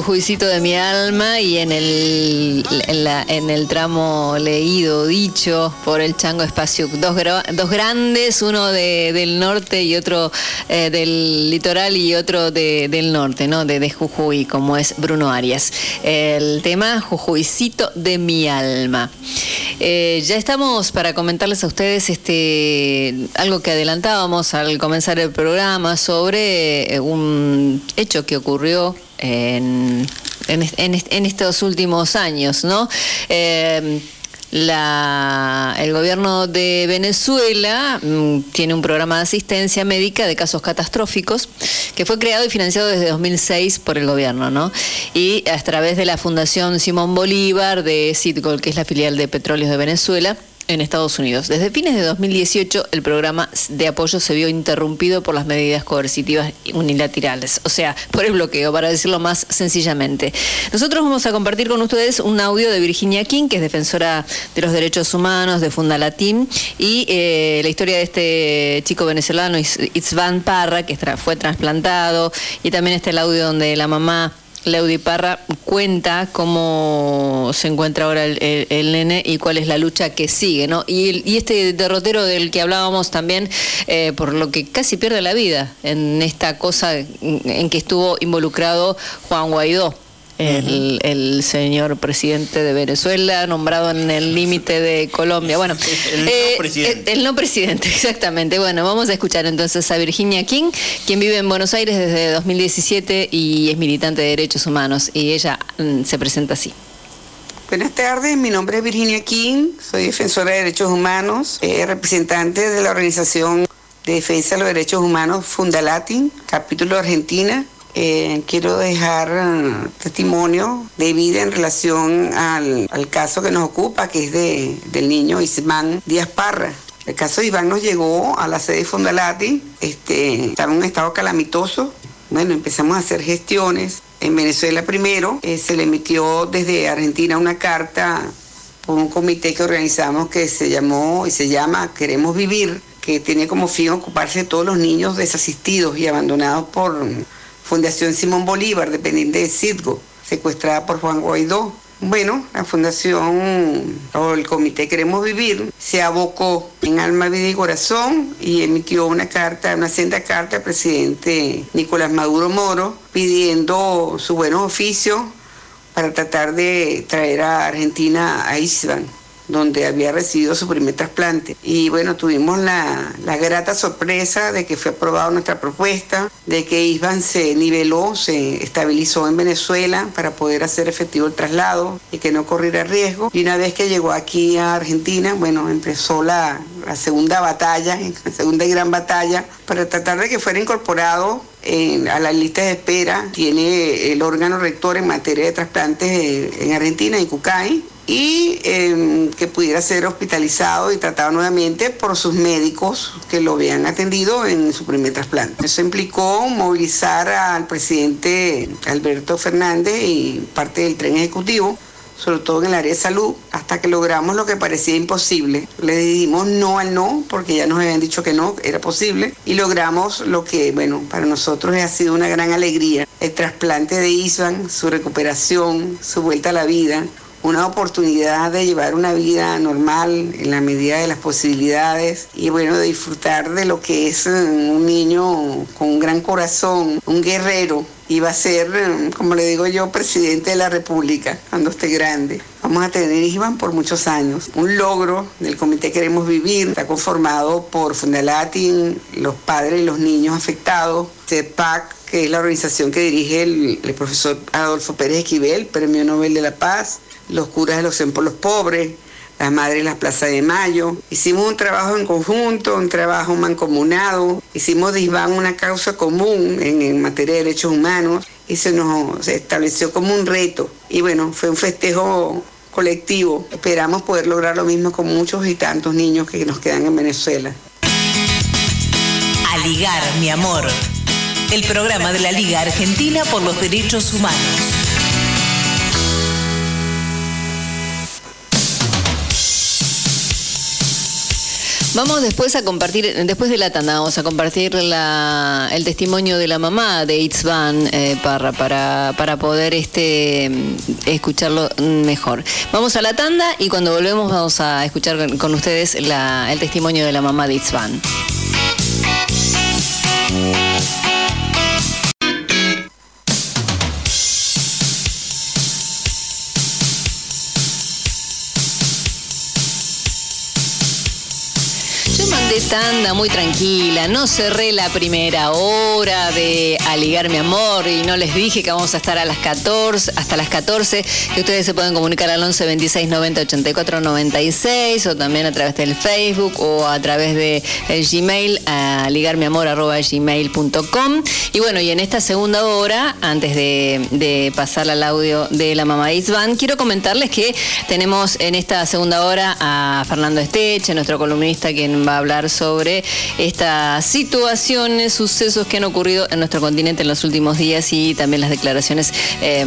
Arias, Jujuycito de mi alma, y en el, en, la- en el tramo leído, dicho por el Chango Espacio, dos, dos grandes, uno de- del norte y otro eh, del litoral y otro de- del norte, ¿no? De, de Jujuy, como es Bruno Arias. El tema Jujuycito de mi alma. Eh, ya estamos para comentarles a ustedes este algo que adelantábamos al comenzar el programa sobre eh, un hecho que ocurrió en, en, est- en est- en estos últimos años, ¿no? Eh, la- el gobierno de Venezuela mm, tiene un programa de asistencia médica de casos catastróficos que fue creado y financiado desde 2006 por el gobierno, ¿no? Y a través de la Fundación Simón Bolívar de Citgol, que es la filial de Petróleos de Venezuela en Estados Unidos. Desde fines de 2018 el programa de apoyo se vio interrumpido por las medidas coercitivas unilaterales, o sea, por el bloqueo, para decirlo más sencillamente. Nosotros vamos a compartir con ustedes un audio de Virginia King, que es defensora de los derechos humanos de Fundalatim, y eh, la historia de este chico venezolano, Itzvan Parra, que fue trasplantado, y también está el audio donde la mamá Leudi Parra cuenta cómo se encuentra ahora el, el- nene y cuál es la lucha que sigue, ¿no? Y, este derrotero del que hablábamos también, eh, por lo que casi pierde la vida en esta cosa en que estuvo involucrado Juan Guaidó. El, el señor presidente de Venezuela, nombrado en el límite de Colombia. Bueno, El no eh, presidente. eh, el no presidente, exactamente. Bueno, vamos a escuchar entonces a Virginia King, quien vive en Buenos Aires desde 2017 y es militante de derechos humanos. Y ella mm, se presenta así. Buenas tardes, mi nombre es Virginia King, soy defensora de derechos humanos, eh, representante de la organización de defensa de los derechos humanos Fundalatin, capítulo Argentina. Eh, quiero dejar eh, testimonio de vida en relación al, caso que nos ocupa, que es de, del niño Ismán Díaz Parra. El caso de Iván nos llegó a la sede de Fundalati, este, estaba en un estado calamitoso, bueno, empezamos a hacer gestiones. En Venezuela primero eh, se le emitió desde Argentina una carta por un comité que organizamos que se llamó y se llama Queremos Vivir, que tiene como fin ocuparse de todos los niños desasistidos y abandonados por Fundación Simón Bolívar, dependiente de Citgo, secuestrada por Juan Guaidó. Bueno, la fundación o el comité Queremos Vivir se abocó en alma, vida y corazón y emitió una carta, una senda carta al presidente Nicolás Maduro Moro pidiendo su buenos oficios para tratar de traer a Argentina a Isban, donde había recibido su primer trasplante. Y bueno, tuvimos la, la grata sorpresa de que fue aprobada nuestra propuesta, de que Isban se niveló, se estabilizó en Venezuela para poder hacer efectivo el traslado y que no corriera riesgo. Y una vez que llegó aquí a Argentina, bueno, empezó la, la segunda batalla, la segunda gran batalla, para tratar de que fuera incorporado a la lista de espera. Tiene el órgano rector en materia de trasplantes eh, en Argentina, en Cucay, y eh, que pudiera ser hospitalizado y tratado nuevamente por sus médicos que lo habían atendido en su primer trasplante. Eso implicó movilizar al presidente Alberto Fernández y parte del tren ejecutivo sobre todo en el área de salud, hasta que logramos lo que parecía imposible. Le dimos no al no, porque ya nos habían dicho que no, era posible, y logramos lo que, bueno, para nosotros ha sido una gran alegría, el trasplante de Isvan, su recuperación, su vuelta a la vida, una oportunidad de llevar una vida normal en la medida de las posibilidades y bueno, de disfrutar de lo que es eh, un niño con un gran corazón, un guerrero. Y va a ser, eh, como le digo yo, presidente de la República cuando esté grande. Vamos a tener Iván por muchos años. Un logro del Comité Queremos Vivir. Está conformado por Fundalatin, los padres y los niños afectados, CEPAC, que es la organización que dirige el, el profesor Adolfo Pérez Esquivel, Premio Nobel de la Paz, los curas de los por los pobres, las madres de la Plaza de Mayo. Hicimos un trabajo en conjunto, un trabajo mancomunado. Hicimos de Iván una causa común en, en materia de derechos humanos y se nos estableció como un reto. Y bueno, fue un festejo colectivo. Esperamos poder lograr lo mismo con muchos y tantos niños que nos quedan en Venezuela. A ligar, mi amor. El programa de la Liga Argentina por los Derechos Humanos. Vamos después a compartir, después de la tanda, vamos a compartir la, el testimonio de la mamá de Itzvan eh, para, para, poder este, escucharlo mejor. Vamos a la tanda y cuando volvemos vamos a escuchar con, ustedes la, el testimonio de la mamá de Itzvan. Yo mandé tanda muy tranquila, no cerré la primera hora de Aligar mi amor y no les dije que vamos a estar a las 14, hasta las 14, que ustedes se pueden comunicar al 11 26 90 84 96 o también a través del Facebook o a través de el Gmail a ligarmiamor@gmail.com y bueno, y en esta segunda hora, antes de, de pasar al audio de la mamá Isvan, quiero comentarles que tenemos en esta segunda hora a Fernando Esteche, nuestro columnista, quien va a hablar sobre estas situaciones, sucesos que han ocurrido en nuestro continente en los últimos días y también las declaraciones eh,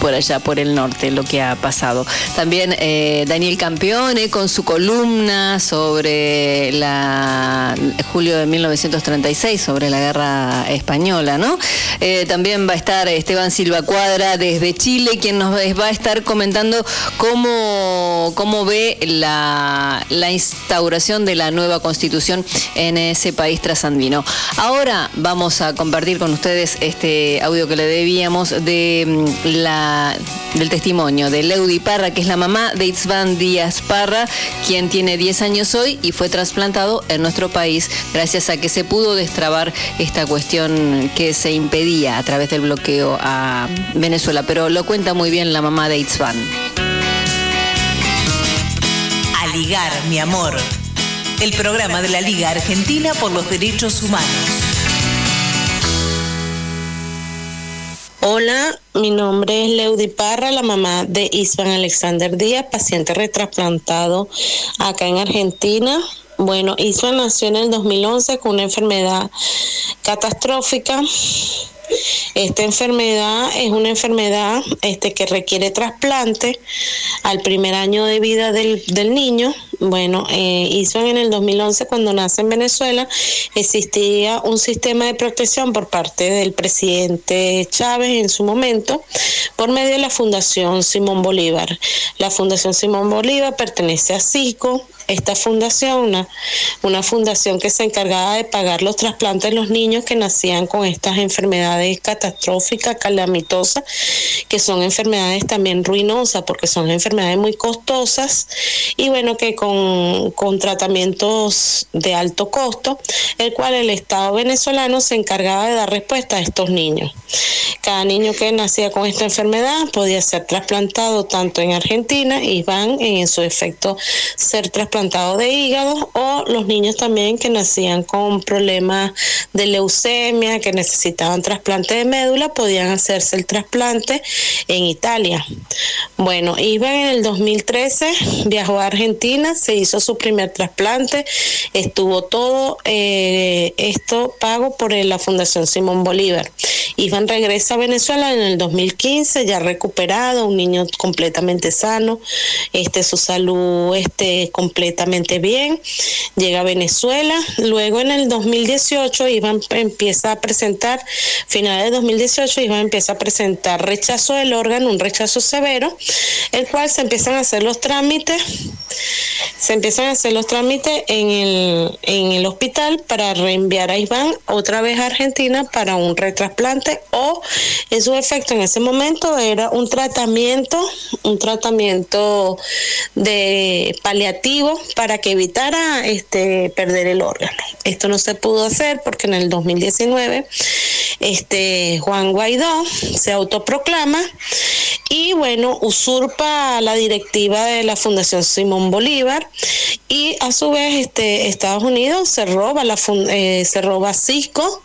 por allá, por el norte, lo que ha pasado. También eh, Daniel Campeone con su columna sobre la julio de 1936, sobre la guerra española, ¿no? Eh, también va a estar Esteban Silva Cuadra desde Chile, quien nos va a estar comentando cómo, cómo ve la, la instauración de la nueva constitución en ese país trasandino. Ahora vamos a compartir con ustedes este audio que le debíamos de mm, la del testimonio de Leudi Parra, que es la mamá de Itzvan Díaz Parra, quien tiene 10 años hoy y fue trasplantado en nuestro país gracias a que se pudo destrabar esta cuestión que se impedía a través del bloqueo a Venezuela. Pero lo cuenta muy bien la mamá de Itzvan. A ligar, mi amor. El programa de la Liga Argentina por los Derechos Humanos. Hola, mi nombre es Leudi Parra, la mamá de Isvan Alexander Díaz, paciente retrasplantado acá en Argentina. Bueno, Isvan nació en el 2011 con una enfermedad catastrófica. Esta enfermedad es una enfermedad este, que requiere trasplante al primer año de vida del, del niño. Bueno, eh, hizo en el 2011 cuando nace en Venezuela, existía un sistema de protección por parte del presidente Chávez en su momento por medio de la Fundación Simón Bolívar. La Fundación Simón Bolívar pertenece a CICO, esta fundación, una, una, fundación que se encargaba de pagar los trasplantes de los niños que nacían con estas enfermedades catastróficas, calamitosas, que son enfermedades también ruinosas porque son enfermedades muy costosas y bueno, que con, con tratamientos de alto costo, el cual el Estado venezolano se encargaba de dar respuesta a estos niños. Cada niño que nacía con esta enfermedad podía ser trasplantado tanto en Argentina y van en su efecto ser trasplantado de hígado o los niños también que nacían con problemas de leucemia, que necesitaban trasplante de médula, podían hacerse el trasplante en Italia. Bueno, Iván en el 2013 viajó a Argentina, se hizo su primer trasplante, estuvo todo eh, esto pago por la Fundación Simón Bolívar. Iván regresa a Venezuela en el 2015, ya recuperado, un niño completamente sano, este, su salud este, completamente bien, llega a Venezuela, luego en el 2018 Iván empieza a presentar, finales de 2018 Iván empieza a presentar rechazo del órgano, un rechazo severo, el cual se empiezan a hacer los trámites, se empiezan a hacer los trámites en el, en el hospital para reenviar a Iván otra vez a Argentina para un retrasplante o en su efecto en ese momento era un tratamiento, un tratamiento de paliativo para que evitara este perder el órgano. Esto no se pudo hacer porque en el 2019 este Juan Guaidó se autoproclama y bueno, usurpa la directiva de la Fundación Simón Bolívar y a su vez este, Estados Unidos se roba, la, eh, se roba Cisco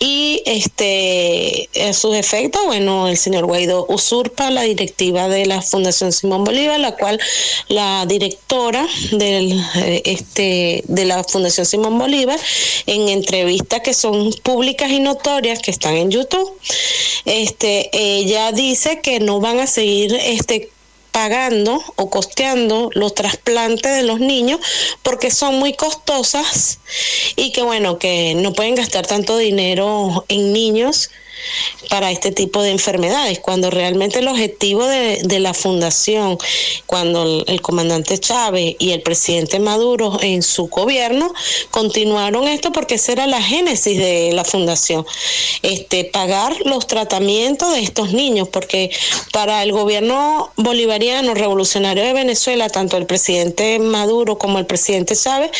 y este a sus efectos, bueno, el señor Guaidó usurpa la directiva de la Fundación Simón Bolívar, la cual la directora del eh, este de la Fundación Simón Bolívar en entrevistas que son públicas y notorias que están en YouTube, este ella dice que no van a seguir este pagando o costeando los trasplantes de los niños porque son muy costosas y que bueno, que no pueden gastar tanto dinero en niños para este tipo de enfermedades, cuando realmente el objetivo de, la fundación, cuando el, comandante Chávez y el presidente Maduro en su gobierno continuaron esto porque esa era la génesis de la fundación, este pagar los tratamientos de estos niños, porque para el gobierno bolivariano revolucionario de Venezuela, tanto el presidente Maduro como el presidente Chávez,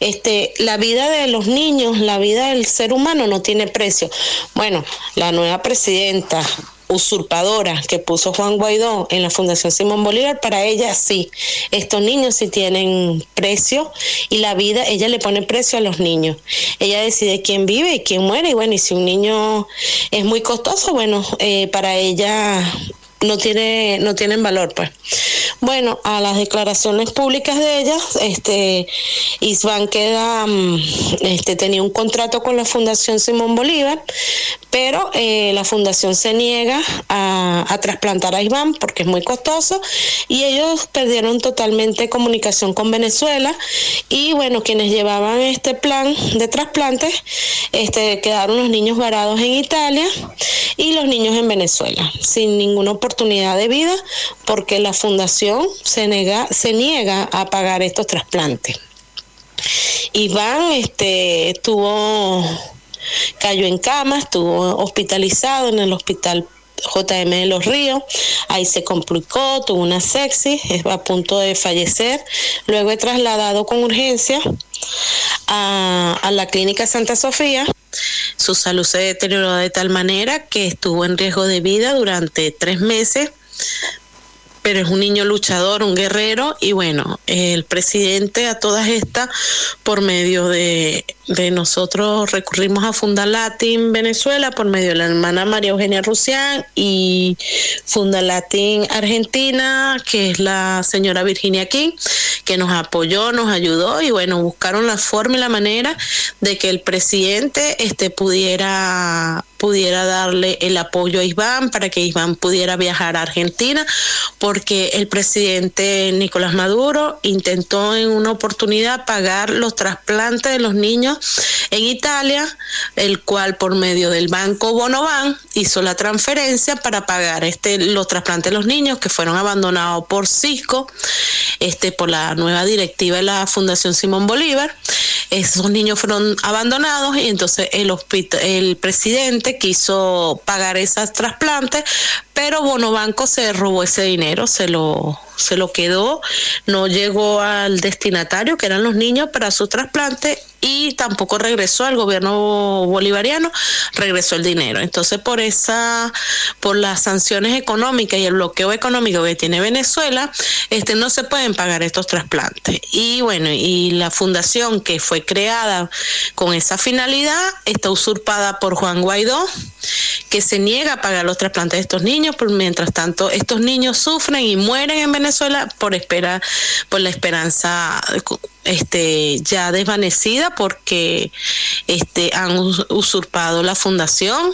este la vida de los niños, la vida del ser humano no tiene precio. Bueno, la la nueva presidenta usurpadora que puso Juan Guaidó en la Fundación Simón Bolívar, para ella sí, estos niños sí tienen precio y la vida, ella le pone precio a los niños. Ella decide quién vive y quién muere y bueno, y si un niño es muy costoso, bueno, eh, para ella no tiene no tienen valor pues. Bueno a las declaraciones públicas de ellas este Isban queda mm, este tenía un contrato con la Fundación Simón Bolívar pero eh, la fundación se niega a, trasplantar a Iván porque es muy costoso y ellos perdieron totalmente comunicación con Venezuela y bueno quienes llevaban este plan de trasplantes este quedaron los niños varados en Italia y los niños en Venezuela sin ninguna oportunidad de vida porque la fundación se nega se niega a pagar estos trasplantes Iván este tuvo cayó en cama, estuvo hospitalizado en el hospital JM de los Ríos, ahí se complicó, tuvo una es a punto de fallecer, luego he trasladado con urgencia a, a la clínica Santa Sofía. Su salud se deterioró de tal manera que estuvo en riesgo de vida durante tres meses pero es un niño luchador, un guerrero y bueno, el presidente a todas estas, por medio de, de nosotros recurrimos a Fundalatin Venezuela, por medio de la hermana María Eugenia Rusián y Fundalatin Argentina, que es la señora Virginia King, que nos apoyó, nos ayudó y bueno, buscaron la forma y la manera de que el presidente este, pudiera pudiera darle el apoyo a Iván para que Iván pudiera viajar a Argentina, porque el presidente Nicolás Maduro intentó en una oportunidad pagar los trasplantes de los niños en Italia, el cual por medio del banco Bonovan hizo la transferencia para pagar este los trasplantes de los niños que fueron abandonados por Cisco, este por la nueva directiva de la Fundación Simón Bolívar. Esos niños fueron abandonados y entonces el hospital, el presidente quiso pagar esos trasplantes, pero Bonobanco se robó ese dinero, se lo se lo quedó, no llegó al destinatario, que eran los niños, para su trasplante y tampoco regresó al gobierno bolivariano, regresó el dinero. Entonces, por esa, por las sanciones económicas y el bloqueo económico que tiene Venezuela, este no se pueden pagar estos trasplantes. Y bueno, y la fundación que fue creada con esa finalidad está usurpada por Juan Guaidó, que se niega a pagar los trasplantes de estos niños, por mientras tanto estos niños sufren y mueren en Venezuela por espera, por la esperanza este ya desvanecida porque este han usurpado la fundación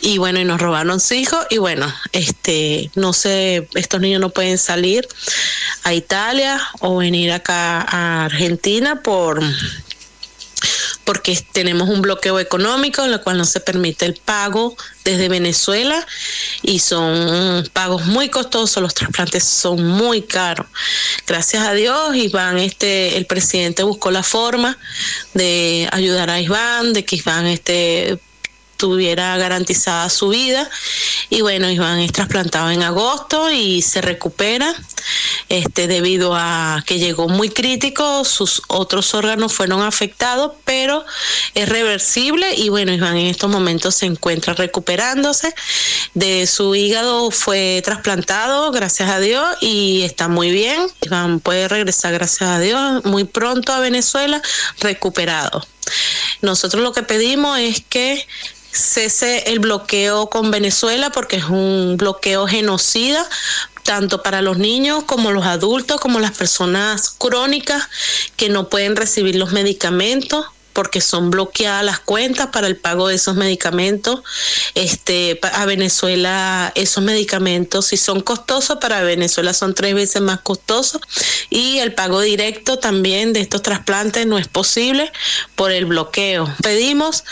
y bueno y nos robaron su hijo y bueno este no sé estos niños no pueden salir a Italia o venir acá a Argentina por porque tenemos un bloqueo económico en el cual no se permite el pago desde Venezuela y son pagos muy costosos, los trasplantes son muy caros. Gracias a Dios, Iván, este, el presidente buscó la forma de ayudar a Iván, de que Iván este tuviera garantizada su vida. Y bueno, Iván es trasplantado en agosto y se recupera este, debido a que llegó muy crítico, sus otros órganos fueron afectados, pero es reversible y bueno, Iván en estos momentos se encuentra recuperándose. De su hígado fue trasplantado, gracias a Dios, y está muy bien. Iván puede regresar, gracias a Dios, muy pronto a Venezuela, recuperado. Nosotros lo que pedimos es que cese el bloqueo con Venezuela porque es un bloqueo genocida tanto para los niños como los adultos, como las personas crónicas que no pueden recibir los medicamentos porque son bloqueadas las cuentas para el pago de esos medicamentos. Este, a Venezuela esos medicamentos si son costosos, para Venezuela son tres veces más costosos y el pago directo también de estos trasplantes no es posible por el bloqueo. Pedimos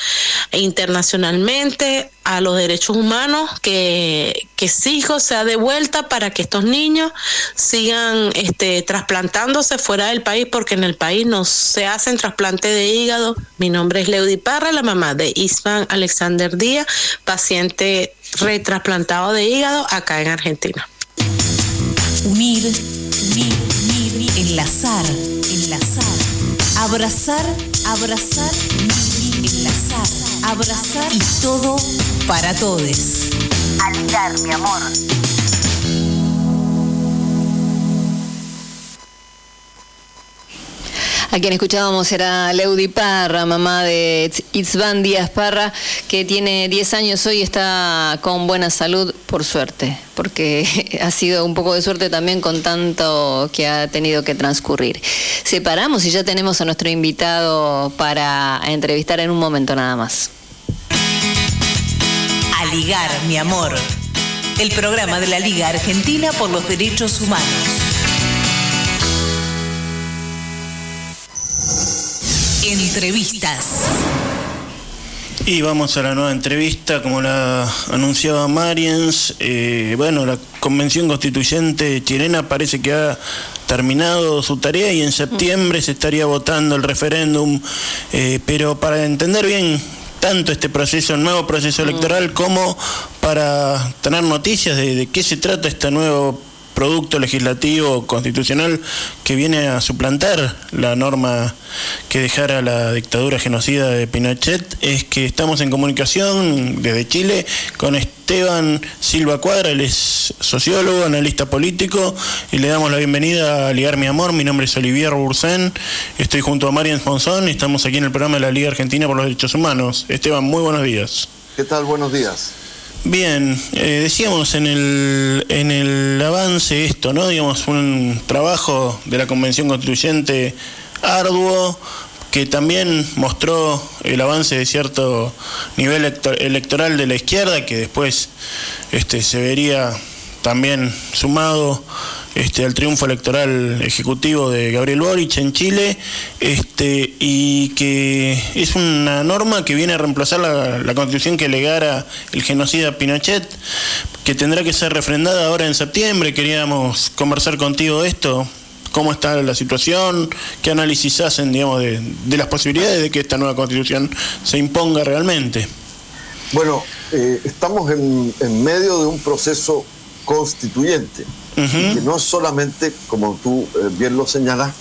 internacionalmente a los derechos humanos que, que sea de vuelta para que estos niños sigan este, trasplantándose fuera del país porque en el país no se hacen trasplantes de hígado. Mi nombre es Leudy Parra, la mamá de Isvan Alexander Díaz, paciente retrasplantado de hígado acá en Argentina. Unir, unir, enlazar, enlazar, abrazar, abrazar, enlazar, abrazar y todo para todos. Aligar, mi amor. A quien escuchábamos era Leudy Parra, mamá de Itzvan Díaz Parra, que tiene 10 años hoy, está con buena salud, por suerte, porque ha sido un poco de suerte también con tanto que ha tenido que transcurrir. Separamos y ya tenemos a nuestro invitado para entrevistar en un momento nada más. A ligar, mi amor. El programa de la Liga Argentina por los Derechos Humanos. Entrevistas. Y vamos a la nueva entrevista, como la anunciaba Mariens. Eh, bueno, la Convención Constituyente chilena parece que ha terminado su tarea y en septiembre se estaría votando el referéndum. Eh, pero para entender bien tanto este proceso, el nuevo proceso electoral, como para tener noticias de, de qué se trata este nuevo producto legislativo constitucional que viene a suplantar la norma que dejara la dictadura genocida de Pinochet es que estamos en comunicación desde Chile con Esteban Silva Cuadra, él es sociólogo, analista político y le damos la bienvenida a Ligar Mi Amor, mi nombre es Olivier Bursen, estoy junto a Marian Monzón y estamos aquí en el programa de la Liga Argentina por los Derechos Humanos. Esteban, muy buenos días. ¿Qué tal? Buenos días. Bien, eh, decíamos en el, en el avance esto, ¿no? Digamos, un trabajo de la Convención Constituyente arduo que también mostró el avance de cierto nivel electoral de la izquierda que después este, se vería también sumado este, al triunfo electoral ejecutivo de Gabriel Boric en Chile, este, y que es una norma que viene a reemplazar la, constitución que legara el genocida Pinochet, que tendrá que ser refrendada ahora en septiembre. Queríamos conversar contigo de esto. ¿Cómo está la situación? ¿Qué análisis hacen, digamos, de, las posibilidades de que esta nueva constitución se imponga realmente? Bueno, eh, estamos en medio de un proceso constituyente que no solamente, como tú eh, bien lo señalas,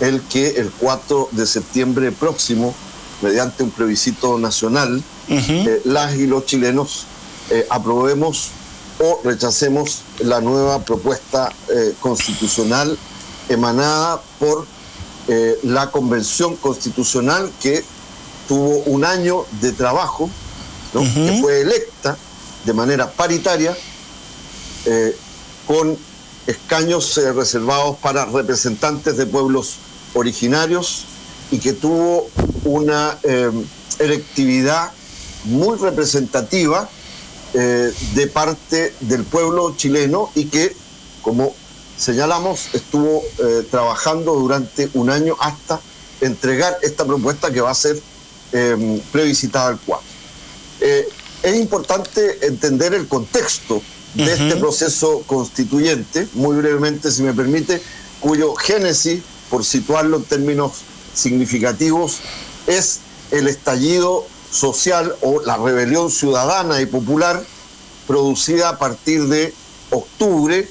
el que el 4 de septiembre próximo, mediante un plebiscito nacional, eh, las y los chilenos eh, aprobemos o rechacemos la nueva propuesta constitucional emanada por la Convención Constitucional que tuvo un año de trabajo, que fue electa de manera paritaria con escaños eh, reservados para representantes de pueblos originarios y que tuvo una em, electividad muy representativa eh, de parte del pueblo chileno y que, como señalamos, estuvo eh, trabajando durante un año hasta entregar esta propuesta que va a ser em, plebiscitada al 4. es importante entender el contexto de este proceso constituyente, muy brevemente, si me permite, cuyo génesis, por situarlo en términos significativos, es el estallido social o la rebelión ciudadana y popular producida a partir de octubre,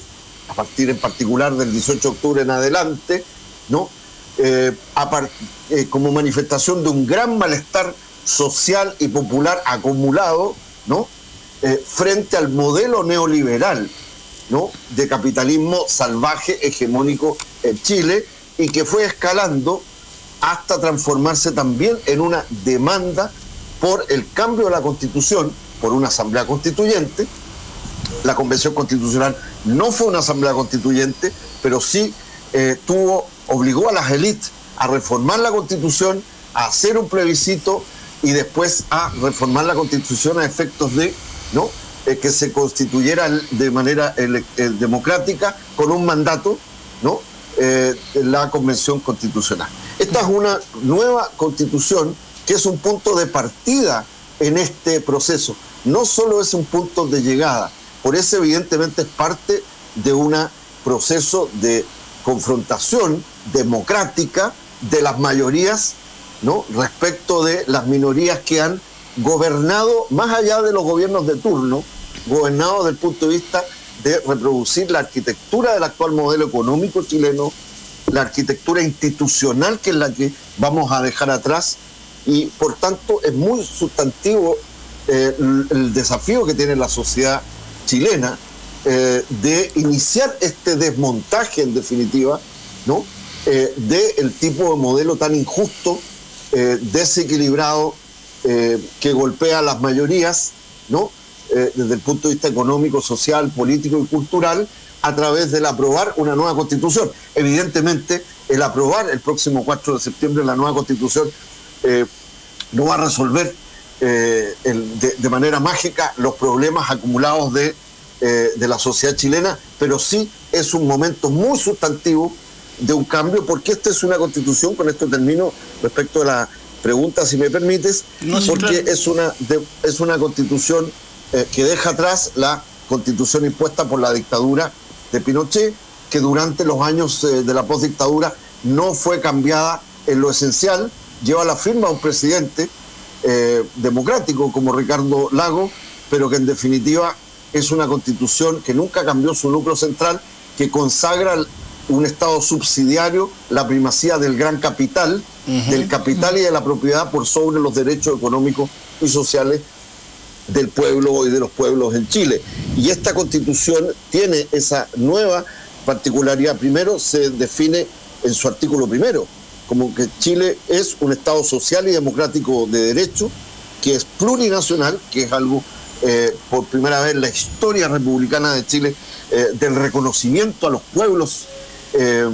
a partir en particular del 18 de octubre en adelante, ¿no? Eh, a eh, como manifestación de un gran malestar social y popular acumulado, ¿no? Eh, frente al modelo neoliberal, ¿no? de capitalismo salvaje hegemónico en Chile y que fue escalando hasta transformarse también en una demanda por el cambio de la constitución, por una asamblea constituyente. La convención constitucional no fue una asamblea constituyente, pero sí eh, tuvo, obligó a las élites a reformar la constitución, a hacer un plebiscito y después a reformar la constitución a efectos de ¿no? Eh, que se constituyera de manera eh, democrática con un mandato, ¿no? Eh, la convención constitucional. Esta es una nueva constitución que es un punto de partida en este proceso. No solo es un punto de llegada, por eso evidentemente es parte de un proceso de confrontación democrática de las mayorías ¿no? respecto de las minorías que han gobernado, más allá de los gobiernos de turno, gobernado desde el punto de vista de reproducir la arquitectura del actual modelo económico chileno, la arquitectura institucional que es la que vamos a dejar atrás y por tanto es muy sustantivo eh, el, desafío que tiene la sociedad chilena eh, de iniciar este desmontaje en definitiva, ¿no? Eh, del tipo de modelo tan injusto, eh, desequilibrado, eh, que golpea a las mayorías, ¿no? Eh, desde el punto de vista económico, social, político y cultural, a través del aprobar una nueva constitución. Evidentemente, el aprobar el próximo 4 de septiembre la nueva constitución eh, no va a resolver de, manera mágica los problemas acumulados de, de la sociedad chilena, pero sí es un momento muy sustantivo de un cambio, porque esta es una constitución, con esto termino respecto a la pregunta, si me permites, No, porque claro. es, una, de- es una constitución eh, que deja atrás la constitución impuesta por la dictadura de Pinochet, que durante los años eh, de la postdictadura no fue cambiada en lo esencial, lleva la firma un presidente eh, democrático como Ricardo Lago, pero que en definitiva es una constitución que nunca cambió su núcleo central, que consagra un Estado subsidiario, la primacía del gran capital, del capital y de la propiedad por sobre los derechos económicos y sociales del pueblo y de los pueblos en Chile. Y esta constitución tiene esa nueva particularidad. Primero, se define en su artículo primero como que Chile es un Estado social y democrático de derecho, que es plurinacional, que es algo eh, por primera vez en la historia republicana de Chile eh, del reconocimiento a los pueblos eh,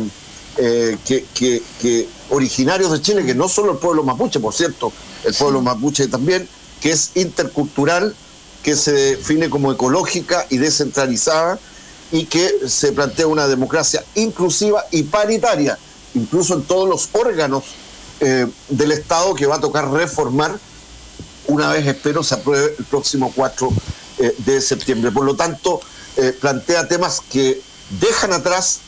eh, que, que- que originarios de Chile, que no solo el pueblo mapuche, por cierto, el pueblo mapuche también, que es intercultural, que se define como ecológica y descentralizada y que se plantea una democracia inclusiva y paritaria, incluso en todos los órganos eh, del Estado que va a tocar reformar una vez, espero, se apruebe el próximo 4 eh, de septiembre. Por lo tanto, eh, plantea temas que dejan atrás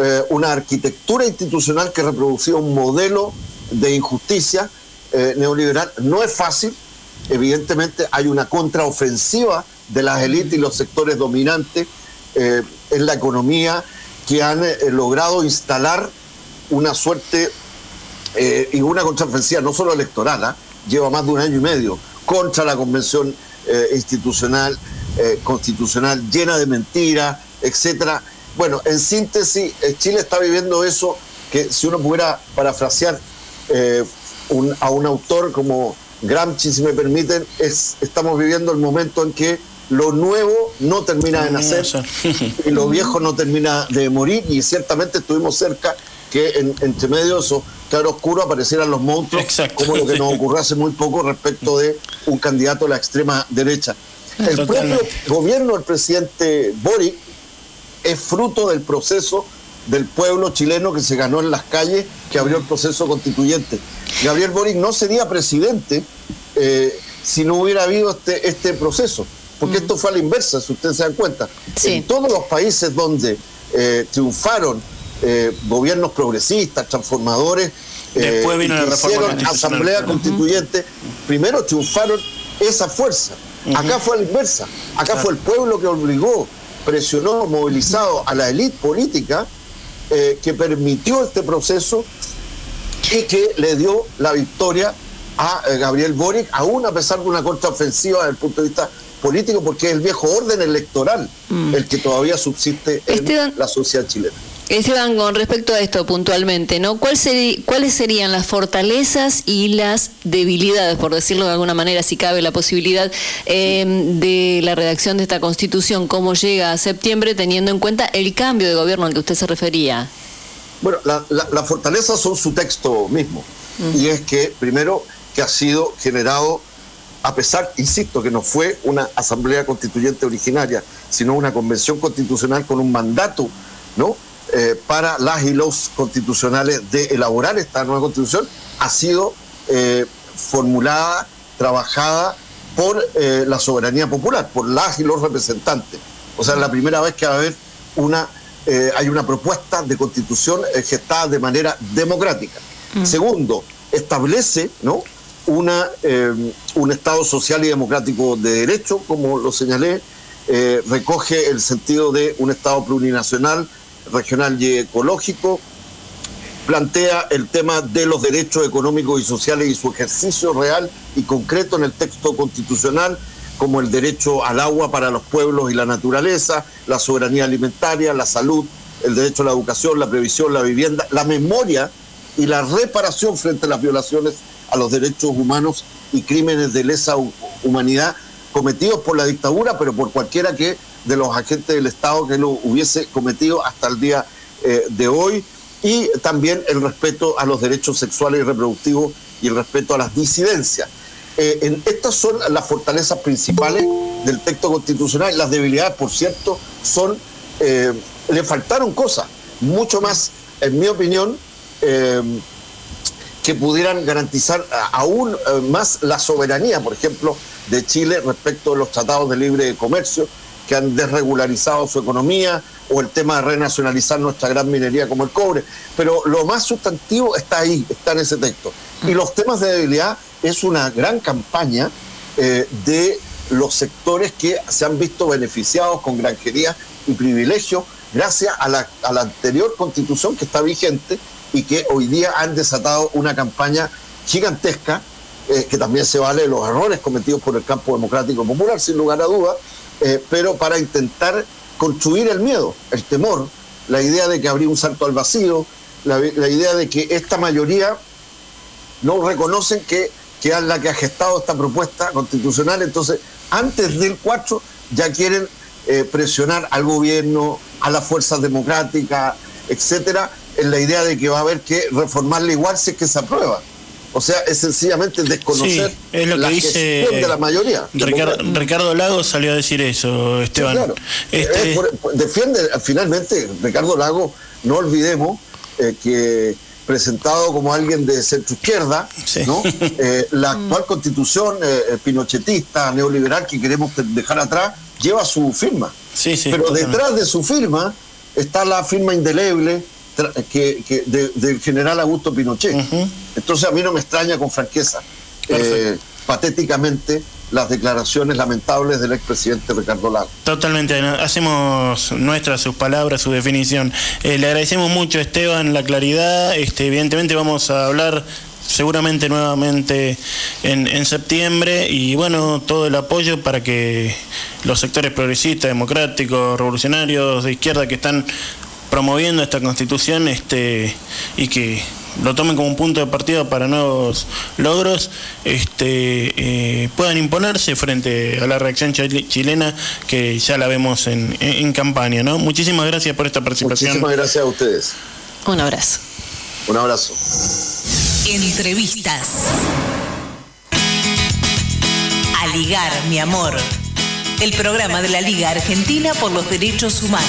eh, una arquitectura institucional que reproducía un modelo de injusticia eh, neoliberal. No es fácil, evidentemente hay una contraofensiva de las élites y los sectores dominantes eh, en la economía que han logrado instalar una suerte y una contraofensiva no solo electoral, ¿ah? lleva más de un año y medio contra la convención institucional, constitucional, llena de mentiras, etcétera. Bueno, en síntesis, eh, Chile está viviendo eso que si uno pudiera parafrasear eh, un- a un autor como Gramsci, si me permiten, es, estamos viviendo el momento en que lo nuevo no termina de nacer y lo viejo no termina de morir y ciertamente estuvimos cerca que en- entre medio de esos claroscuros aparecieran los monstruos como lo que nos ocurrió hace muy poco respecto de un candidato a la extrema derecha. El propio gobierno del presidente Boric es fruto del proceso del pueblo chileno que se ganó en las calles, que abrió el proceso constituyente. Gabriel Boric no sería presidente eh, si no hubiera habido este, este proceso, porque esto fue a la inversa, si ustedes se dan cuenta. En todos los países donde eh, triunfaron eh, gobiernos progresistas, transformadores, Después eh, vino y la que reforma hicieron asamblea claro. constituyente, primero triunfaron esa fuerza. Acá fue a la inversa. Acá fue el pueblo que obligó, presionó, movilizado a la élite política eh, que permitió este proceso y que le dio la victoria a eh, Gabriel Boric, aún a pesar de una contraofensiva desde el punto de vista político, porque es el viejo orden electoral el que todavía subsiste en Esteban- la sociedad chilena. Esteban, con respecto a esto puntualmente, ¿no? ¿Cuál seri- ¿Cuáles serían las fortalezas y las debilidades, por decirlo de alguna manera, si cabe la posibilidad, eh, de la redacción de esta constitución? ¿Cómo llega a septiembre teniendo en cuenta el cambio de gobierno al que usted se refería? Bueno, la, la- las fortalezas son su texto mismo. Y es que, primero, que ha sido generado, a pesar, insisto, que no fue una asamblea constituyente originaria, sino una convención constitucional con un mandato, ¿no? Eh, para las y los constitucionales de elaborar esta nueva constitución, ha sido eh, formulada, trabajada por eh, la soberanía popular, por las y los representantes. O sea, es la primera vez que va a haber una, hay una propuesta de constitución gestada de manera democrática. Segundo, establece ¿no? una, un Estado social y democrático de derecho, como lo señalé, recoge el sentido de un Estado plurinacional, regional y ecológico, plantea el tema de los derechos económicos y sociales y su ejercicio real y concreto en el texto constitucional, como el derecho al agua para los pueblos y la naturaleza, la soberanía alimentaria, la salud, el derecho a la educación, la previsión, la vivienda, la memoria y la reparación frente a las violaciones a los derechos humanos y crímenes de lesa hu- humanidad cometidos por la dictadura, pero por cualquiera que de los agentes del Estado que lo hubiese cometido hasta el día eh, de hoy, y también el respeto a los derechos sexuales y reproductivos y el respeto a las disidencias. Eh, estas son las fortalezas principales del texto constitucional. Las debilidades, por cierto, son, eh, le faltaron cosas, mucho más, en mi opinión, que pudieran garantizar a- aún más la soberanía, por ejemplo, de Chile respecto de los tratados de libre comercio que han desregularizado su economía o el tema de renacionalizar nuestra gran minería como el cobre. Pero lo más sustantivo está ahí, está en ese texto. Y los temas de debilidad es una gran campaña eh, de los sectores que se han visto beneficiados con granjería y privilegios gracias a la, a la anterior constitución que está vigente y que hoy día han desatado una campaña gigantesca eh, que también se vale de los errores cometidos por el campo democrático popular, sin lugar a dudas, eh, pero para intentar construir el miedo, el temor, la idea de que habría un salto al vacío, la, idea de que esta mayoría no reconocen que, que es la que ha gestado esta propuesta constitucional, entonces antes del 4 ya quieren eh, presionar al gobierno, a las fuerzas democráticas, etcétera, en la idea de que va a haber que reformarla igual si es que se aprueba. O sea, es sencillamente desconocer Sí, es lo que la dice gestión de la mayoría. Ricardo. Ricardo Lagos salió a decir eso, Esteban. Claro. Este- Eh, defiende, finalmente, Ricardo Lago, no olvidemos eh, que presentado como alguien de centro izquierda, ¿no? Eh, la actual constitución pinochetista, neoliberal que queremos dejar atrás, lleva su firma. Sí, sí, Pero detrás de su firma está la firma indeleble que, que de- del general Augusto Pinochet. Entonces a mí no me extraña con franqueza, eh, patéticamente, las declaraciones lamentables del expresidente Ricardo Lago. Totalmente, hacemos nuestras sus palabras, su definición. Eh, le agradecemos mucho, Esteban, la claridad. Este, evidentemente vamos a hablar seguramente nuevamente en, en septiembre y bueno, todo el apoyo para que los sectores progresistas, democráticos, revolucionarios, de izquierda que están promoviendo esta constitución este, y que lo tomen como un punto de partida para nuevos logros, este, eh, puedan imponerse frente a la reacción chil- chilena que ya la vemos en, en- en campaña. ¿no? Muchísimas gracias por esta participación. Muchísimas gracias a ustedes. Un abrazo. Un abrazo. Entrevistas. A ligar, mi amor. El programa de la Liga Argentina por los Derechos Humanos.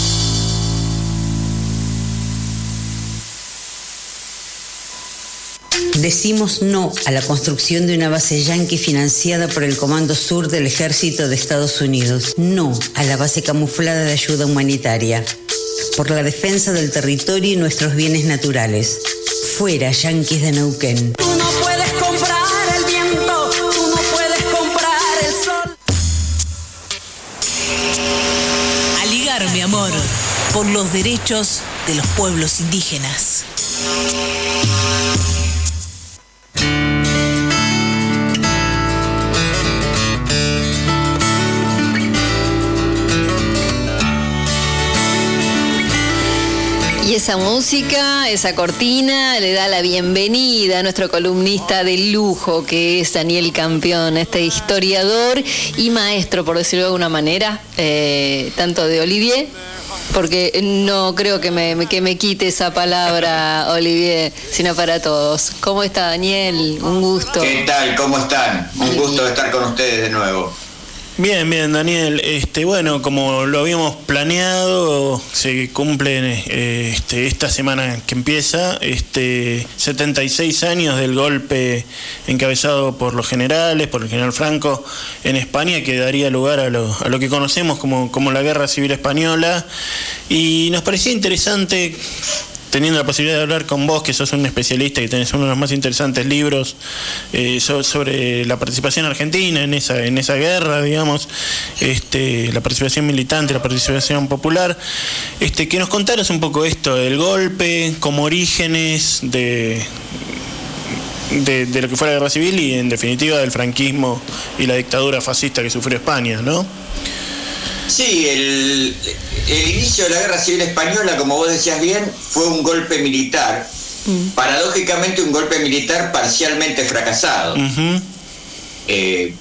Decimos no a la construcción de una base yanqui financiada por el Comando Sur del Ejército de Estados Unidos. No a la base camuflada de ayuda humanitaria. Por la defensa del territorio y nuestros bienes naturales. Fuera, yanquis de Neuquén. Tú no puedes comprar el viento, tú no puedes comprar el sol. Aligar mi amor por los derechos de los pueblos indígenas. Y esa música, esa cortina, le da la bienvenida a nuestro columnista de lujo, que es Daniel Campeón, este historiador y maestro, por decirlo de alguna manera, eh, tanto de Olivier, porque no creo que me, que me quite esa palabra, Olivier, sino para todos. ¿Cómo está Daniel? Un gusto. ¿Qué tal? ¿Cómo están? Un gusto estar con ustedes de nuevo. Bien, bien, Daniel. Este, bueno, como lo habíamos planeado, se cumple eh, este, esta semana que empieza, este, 76 años del golpe encabezado por los generales, por el general Franco en España, que daría lugar a lo, a lo que conocemos como, como la Guerra Civil Española. Y nos parecía interesante teniendo la posibilidad de hablar con vos, que sos un especialista y tenés uno de los más interesantes libros eh, so- sobre la participación argentina en esa, en esa guerra, digamos, este, la participación militante, la participación popular, este, que nos contaras un poco esto del golpe, como orígenes de, de, de lo que fue la guerra civil y en definitiva del franquismo y la dictadura fascista que sufrió España, ¿no? Sí, el, el inicio de la Guerra Civil Española, como vos decías bien, fue un golpe militar. Paradójicamente un golpe militar parcialmente fracasado. Eh,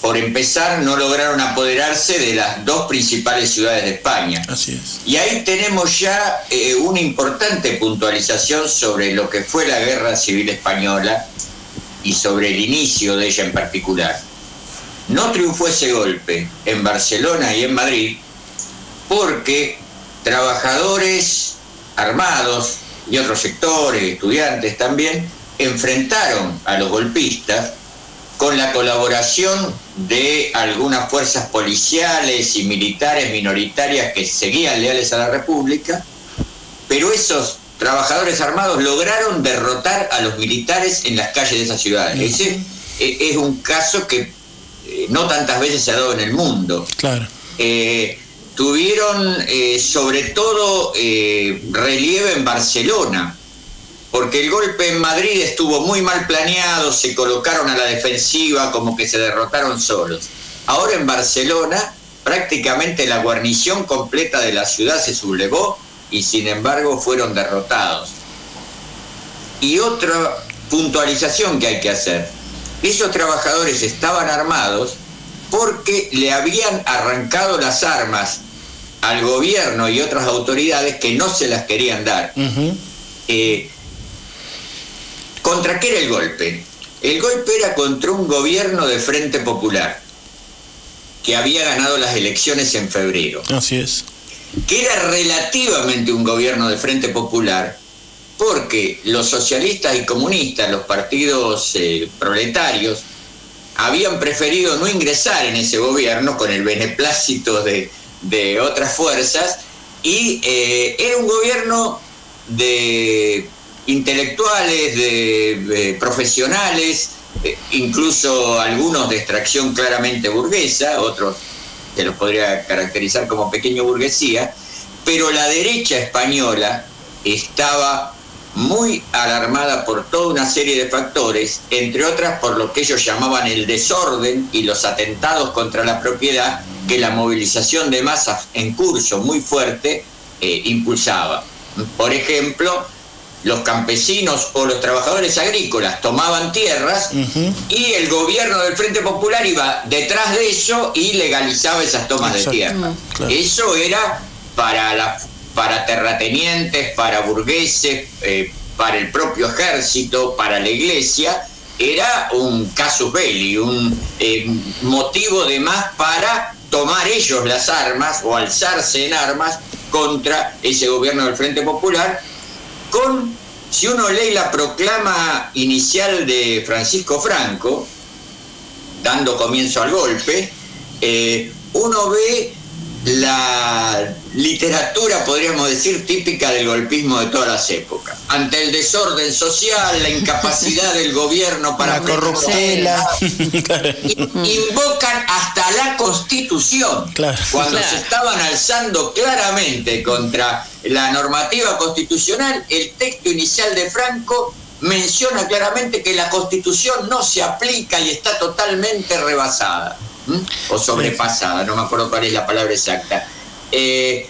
por empezar, no lograron apoderarse de las dos principales ciudades de España. Así es. Y ahí tenemos ya eh, una importante puntualización sobre lo que fue la Guerra Civil Española y sobre el inicio de ella en particular. No triunfó ese golpe en Barcelona y en Madrid porque trabajadores armados y otros sectores, estudiantes también, enfrentaron a los golpistas con la colaboración de algunas fuerzas policiales y militares minoritarias que seguían leales a la República, pero esos trabajadores armados lograron derrotar a los militares en las calles de esas ciudades. Ese es un caso que eh, no tantas veces se ha dado en el mundo. Claro. Eh, tuvieron eh, sobre todo eh, relieve en Barcelona, porque el golpe en Madrid estuvo muy mal planeado, se colocaron a la defensiva, como que se derrotaron solos. Ahora en Barcelona prácticamente la guarnición completa de la ciudad se sublevó y sin embargo fueron derrotados. Y otra puntualización que hay que hacer, esos trabajadores estaban armados porque le habían arrancado las armas al gobierno y otras autoridades que no se las querían dar. Eh, ¿Contra qué era el golpe? El golpe era contra un gobierno de Frente Popular que había ganado las elecciones en febrero. Así es. Que era relativamente un gobierno de Frente Popular porque los socialistas y comunistas, los partidos eh, proletarios, habían preferido no ingresar en ese gobierno con el beneplácito de, otras fuerzas y eh, era un gobierno de intelectuales, de, profesionales, eh, incluso algunos de extracción claramente burguesa, otros se los podría caracterizar como pequeño burguesía, pero la derecha española estaba muy alarmada por toda una serie de factores, entre otras por lo que ellos llamaban el desorden y los atentados contra la propiedad que la movilización de masas en curso muy fuerte eh, impulsaba. Por ejemplo, los campesinos o los trabajadores agrícolas tomaban tierras y el gobierno del Frente Popular iba detrás de eso y legalizaba esas tomas de tierra. Eso era para la para terratenientes, para burgueses, eh, para el propio ejército, para la iglesia, era un casus belli, un eh, motivo de más para tomar ellos las armas o alzarse en armas contra ese gobierno del Frente Popular, con, si uno lee la proclama inicial de Francisco Franco, dando comienzo al golpe, eh, uno ve la literatura, podríamos decir, típica del golpismo de todas las épocas. Ante el desorden social, la incapacidad del gobierno para... La corruptela. invocan hasta la constitución. Cuando se estaban alzando claramente contra la normativa constitucional, el texto inicial de Franco menciona claramente que la constitución no se aplica y está totalmente rebasada o sobrepasada, no me acuerdo cuál es la palabra exacta. Eh,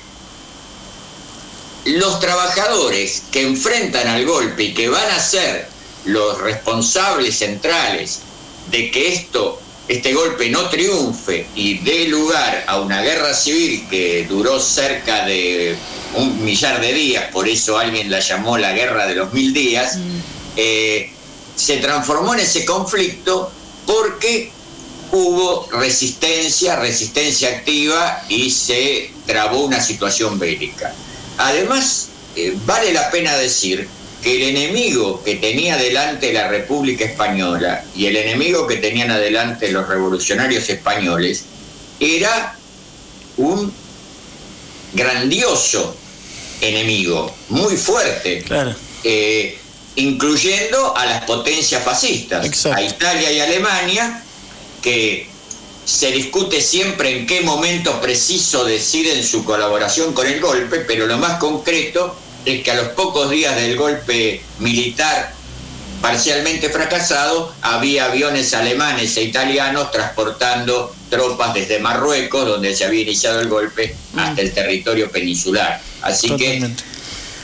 los trabajadores que enfrentan al golpe y que van a ser los responsables centrales de que esto, este golpe no triunfe y dé lugar a una guerra civil que duró cerca de un millar de días, por eso alguien la llamó la guerra de los mil días, eh, se transformó en ese conflicto porque hubo resistencia, resistencia activa y se trabó una situación bélica. Además, eh, vale la pena decir que el enemigo que tenía delante la República Española y el enemigo que tenían adelante los revolucionarios españoles era un grandioso enemigo, muy fuerte, eh, incluyendo a las potencias fascistas, a Italia y Alemania, que se discute siempre en qué momento preciso deciden su colaboración con el golpe, pero lo más concreto es que a los pocos días del golpe militar parcialmente fracasado, había aviones alemanes e italianos transportando tropas desde Marruecos, donde se había iniciado el golpe, hasta el territorio peninsular. Así que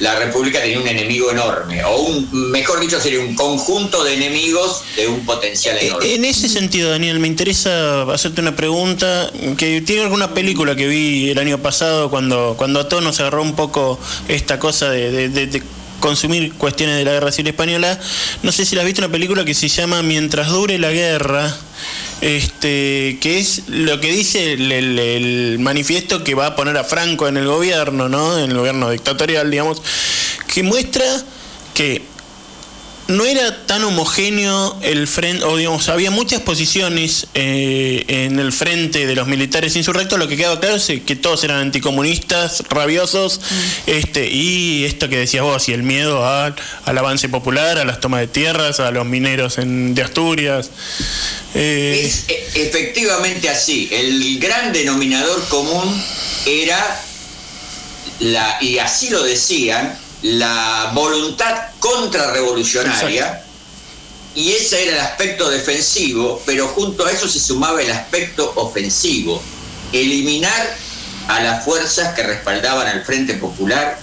la República tenía un enemigo enorme, o un, mejor dicho, sería un conjunto de enemigos de un potencial eh, enorme. En ese sentido, Daniel, me interesa hacerte una pregunta que tiene alguna película que vi el año pasado cuando, cuando a todos nos agarró un poco esta cosa de, consumir cuestiones de la guerra civil española. No sé si la has visto una película que se llama Mientras dure la guerra, este, que es lo que dice el, manifiesto que va a poner a Franco en el gobierno, ¿no? En el gobierno dictatorial, digamos, que muestra que no era tan homogéneo el frente, o digamos, había muchas posiciones eh, en el frente de los militares insurrectos, lo que quedaba claro es que todos eran anticomunistas, rabiosos, mm. este, y esto que decías vos, y el miedo al, avance popular, a las tomas de tierras, a los mineros en, de Asturias. Eh, es e, efectivamente así, el gran denominador común era, la, y así lo decían, la voluntad contrarrevolucionaria y ese era el aspecto defensivo, pero junto a eso se sumaba el aspecto ofensivo, eliminar a las fuerzas que respaldaban al Frente Popular,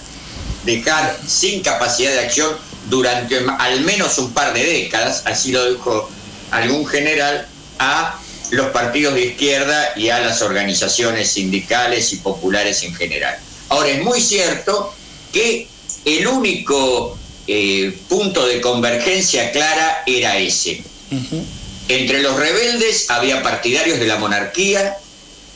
dejar sin capacidad de acción durante al menos un par de décadas, así lo dijo algún general, a los partidos de izquierda y a las organizaciones sindicales y populares en general. Ahora, es muy cierto que el único eh, punto de convergencia clara era ese. Entre los rebeldes había partidarios de la monarquía,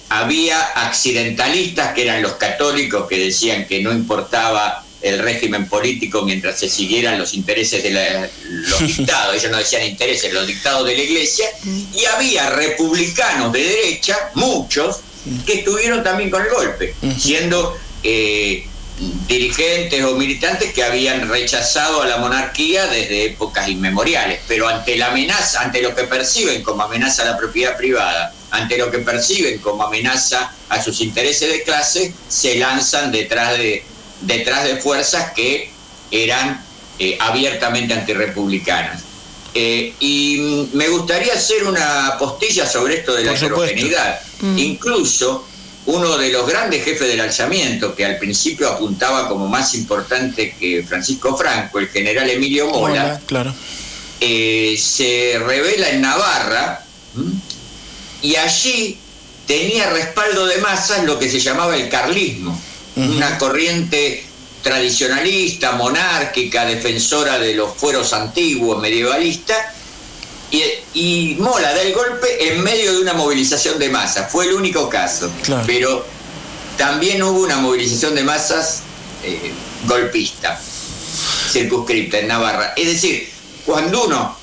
había accidentalistas que eran los católicos que decían que no importaba el régimen político mientras se siguieran los intereses de los dictados, ellos no decían intereses, los dictados de la iglesia, y había republicanos de derecha, muchos, que estuvieron también con el golpe, siendo eh, dirigentes o militantes que habían rechazado a la monarquía desde épocas inmemoriales, pero ante la amenaza, ante lo que perciben como amenaza a la propiedad privada, ante lo que perciben como amenaza a sus intereses de clase, se lanzan detrás de, detrás de fuerzas que eran eh, abiertamente antirrepublicanas. Eh, y me gustaría hacer una postilla sobre esto de la heterogeneidad. Incluso uno de los grandes jefes del alzamiento, que al principio apuntaba como más importante que Francisco Franco, el general Emilio Mola, claro. eh, se revela en Navarra y allí tenía respaldo de masas lo que se llamaba el carlismo, una corriente tradicionalista, monárquica, defensora de los fueros antiguos, medievalista, y, y, Mola da el golpe en medio de una movilización de masas. Fue el único caso. Pero también hubo una movilización de masas eh, golpista, circunscripta en Navarra. Es decir, cuando uno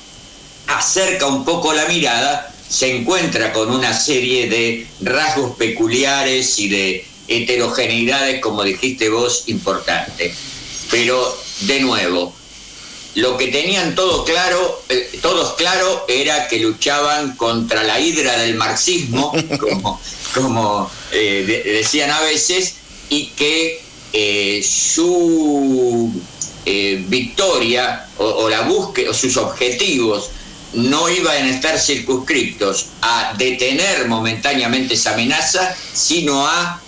acerca un poco la mirada, se encuentra con una serie de rasgos peculiares y de heterogeneidades, como dijiste vos, importantes. Pero, de nuevo, lo que tenían todo claro, eh, todos claro era que luchaban contra la hidra del marxismo, como, como eh, decían a veces, y que eh, su victoria o, la búsqueda, o sus objetivos no iban a estar circunscriptos a detener momentáneamente esa amenaza, sino a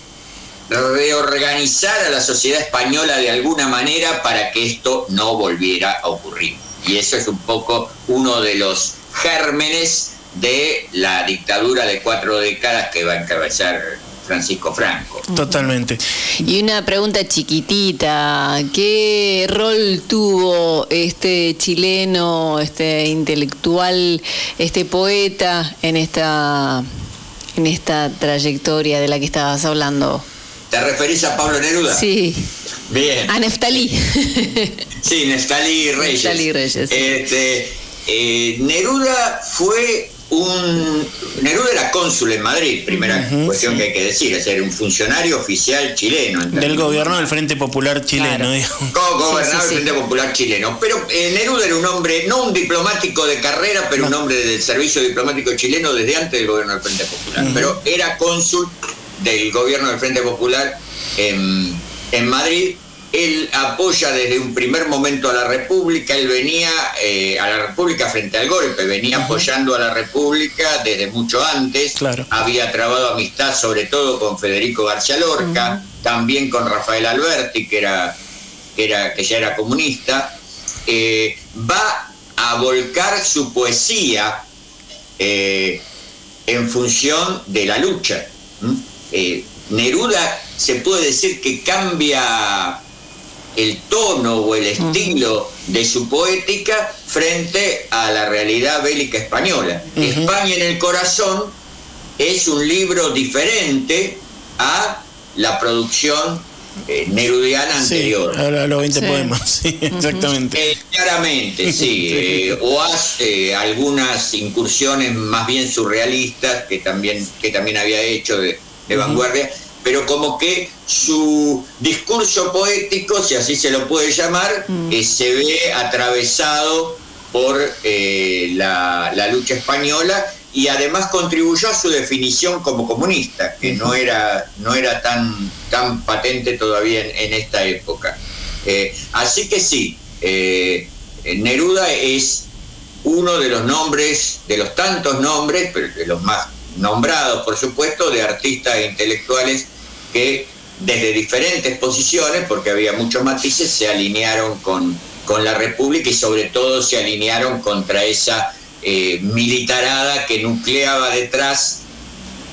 reorganizar a la sociedad española de alguna manera para que esto no volviera a ocurrir. Y eso es un poco uno de los gérmenes de la dictadura de cuatro décadas que va a encabezar Francisco Franco. Totalmente. Y una pregunta chiquitita, ¿qué rol tuvo este chileno, este intelectual, este poeta en esta en esta trayectoria de la que estabas hablando? ¿Te referís a Pablo Neruda? Sí. Bien. A Neftalí. sí, Neftalí Reyes. Neftalí Reyes. Este, eh, Neruda fue un. Neruda era cónsul en Madrid, primera cuestión que hay que decir, es ser un funcionario oficial chileno. Del gobierno del Frente Popular chileno, Como gobernador del Frente Popular chileno. Pero eh, Neruda era un hombre, no un diplomático de carrera, pero un hombre del servicio diplomático chileno desde antes del gobierno del Frente Popular. Pero era cónsul del gobierno del Frente Popular en, Madrid. Él apoya desde un primer momento a la República, él venía eh, a la República frente al golpe, venía apoyando a la República desde mucho antes, había trabado amistad sobre todo con Federico García Lorca, también con Rafael Alberti, que, era, que, era, que ya era comunista, eh, va a volcar su poesía eh, en función de la lucha. Eh, Neruda se puede decir que cambia el tono o el estilo de su poética frente a la realidad bélica española. España en el corazón es un libro diferente a la producción eh, nerudiana anterior. a los 20 poemas, sí, exactamente. Eh, claramente, sí. o hace algunas incursiones más bien surrealistas que también, que también había hecho de, de vanguardia, pero como que su discurso poético, si así se lo puede llamar, eh, se ve atravesado por eh, la, lucha española y además contribuyó a su definición como comunista, que no era, no era tan, tan patente todavía en, esta época. Eh, así que sí, eh, Neruda es uno de los nombres, de los tantos nombres, pero de los más nombrados, por supuesto, de artistas e intelectuales que desde diferentes posiciones, porque había muchos matices, se alinearon con, con la República y sobre todo se alinearon contra esa eh, militarada que nucleaba detrás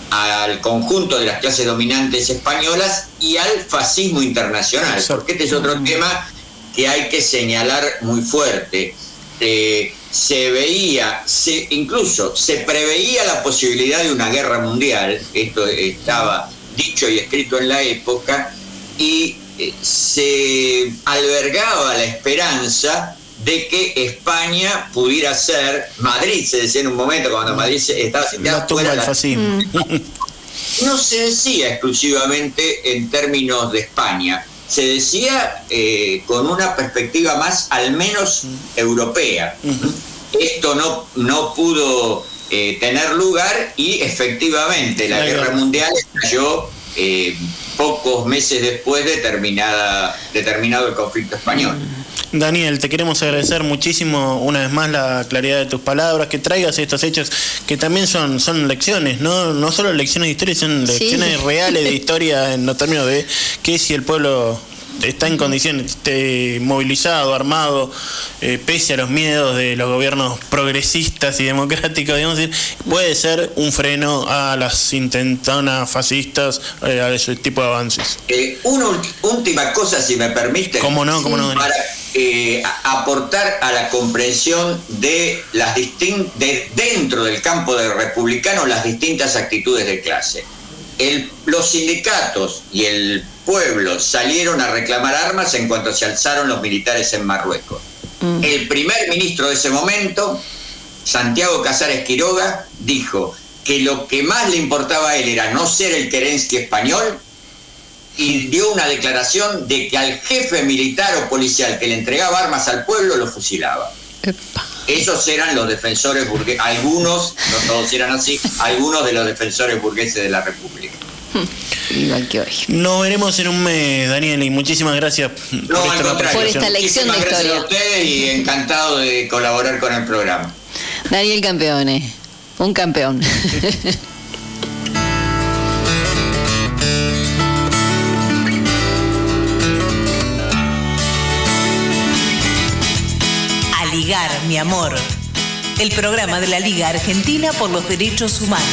al conjunto de las clases dominantes españolas y al fascismo internacional, porque este es otro tema que hay que señalar muy fuerte. Eh, se veía, se, incluso se preveía la posibilidad de una guerra mundial, esto estaba dicho y escrito en la época, y eh, se albergaba la esperanza de que España pudiera ser, Madrid se decía en un momento cuando Madrid estaba la fuera fascismo. No se decía exclusivamente en términos de España, se decía eh, con una perspectiva más al menos europea. Esto no, no pudo eh, tener lugar y efectivamente la, guerra mundial estalló eh, pocos meses después de, terminada, de terminado el conflicto español. Daniel, te queremos agradecer muchísimo una vez más la claridad de tus palabras, que traigas estos hechos que también son, son lecciones, ¿no? no solo lecciones de historia, son lecciones reales de historia en los términos de que si el pueblo está en condiciones, esté movilizado, armado, eh, pese a los miedos de los gobiernos progresistas y democráticos, digamos, puede ser un freno a las intentonas fascistas, eh, a ese tipo de avances. Eh, una última cosa, si me permite. ¿Cómo no? ¿Cómo no? Para aportar a la comprensión de las de, dentro del campo de republicano las distintas actitudes de clase. El, los sindicatos y el pueblos salieron a reclamar armas en cuanto se alzaron los militares en Marruecos. Mm. El primer ministro de ese momento, Santiago Casares Quiroga, dijo que lo que más le importaba a él era no ser el Kerensky español y dio una declaración de que al jefe militar o policial que le entregaba armas al pueblo lo fusilaba. Esos eran los defensores burgueses, algunos, no todos eran así, algunos de los defensores burgueses de la República. Igual que hoy. Nos veremos en un mes, Daniel, y muchísimas gracias por, esta, lección de historia. Gracias a ustedes y encantado de colaborar con el programa. Daniel Campeone, un campeón. mi amor. El programa de la Liga Argentina por los Derechos Humanos.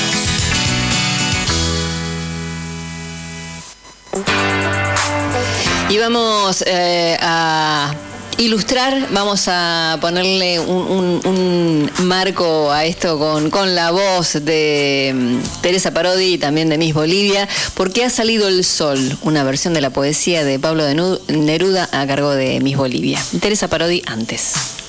Y vamos eh, a ilustrar, vamos a ponerle un, marco a esto con, con, la voz de mm, Teresa Parodi y también de Miss Bolivia, porque ha salido el sol, una versión de la poesía de Pablo Neruda a cargo de Miss Bolivia. Teresa Parodi antes.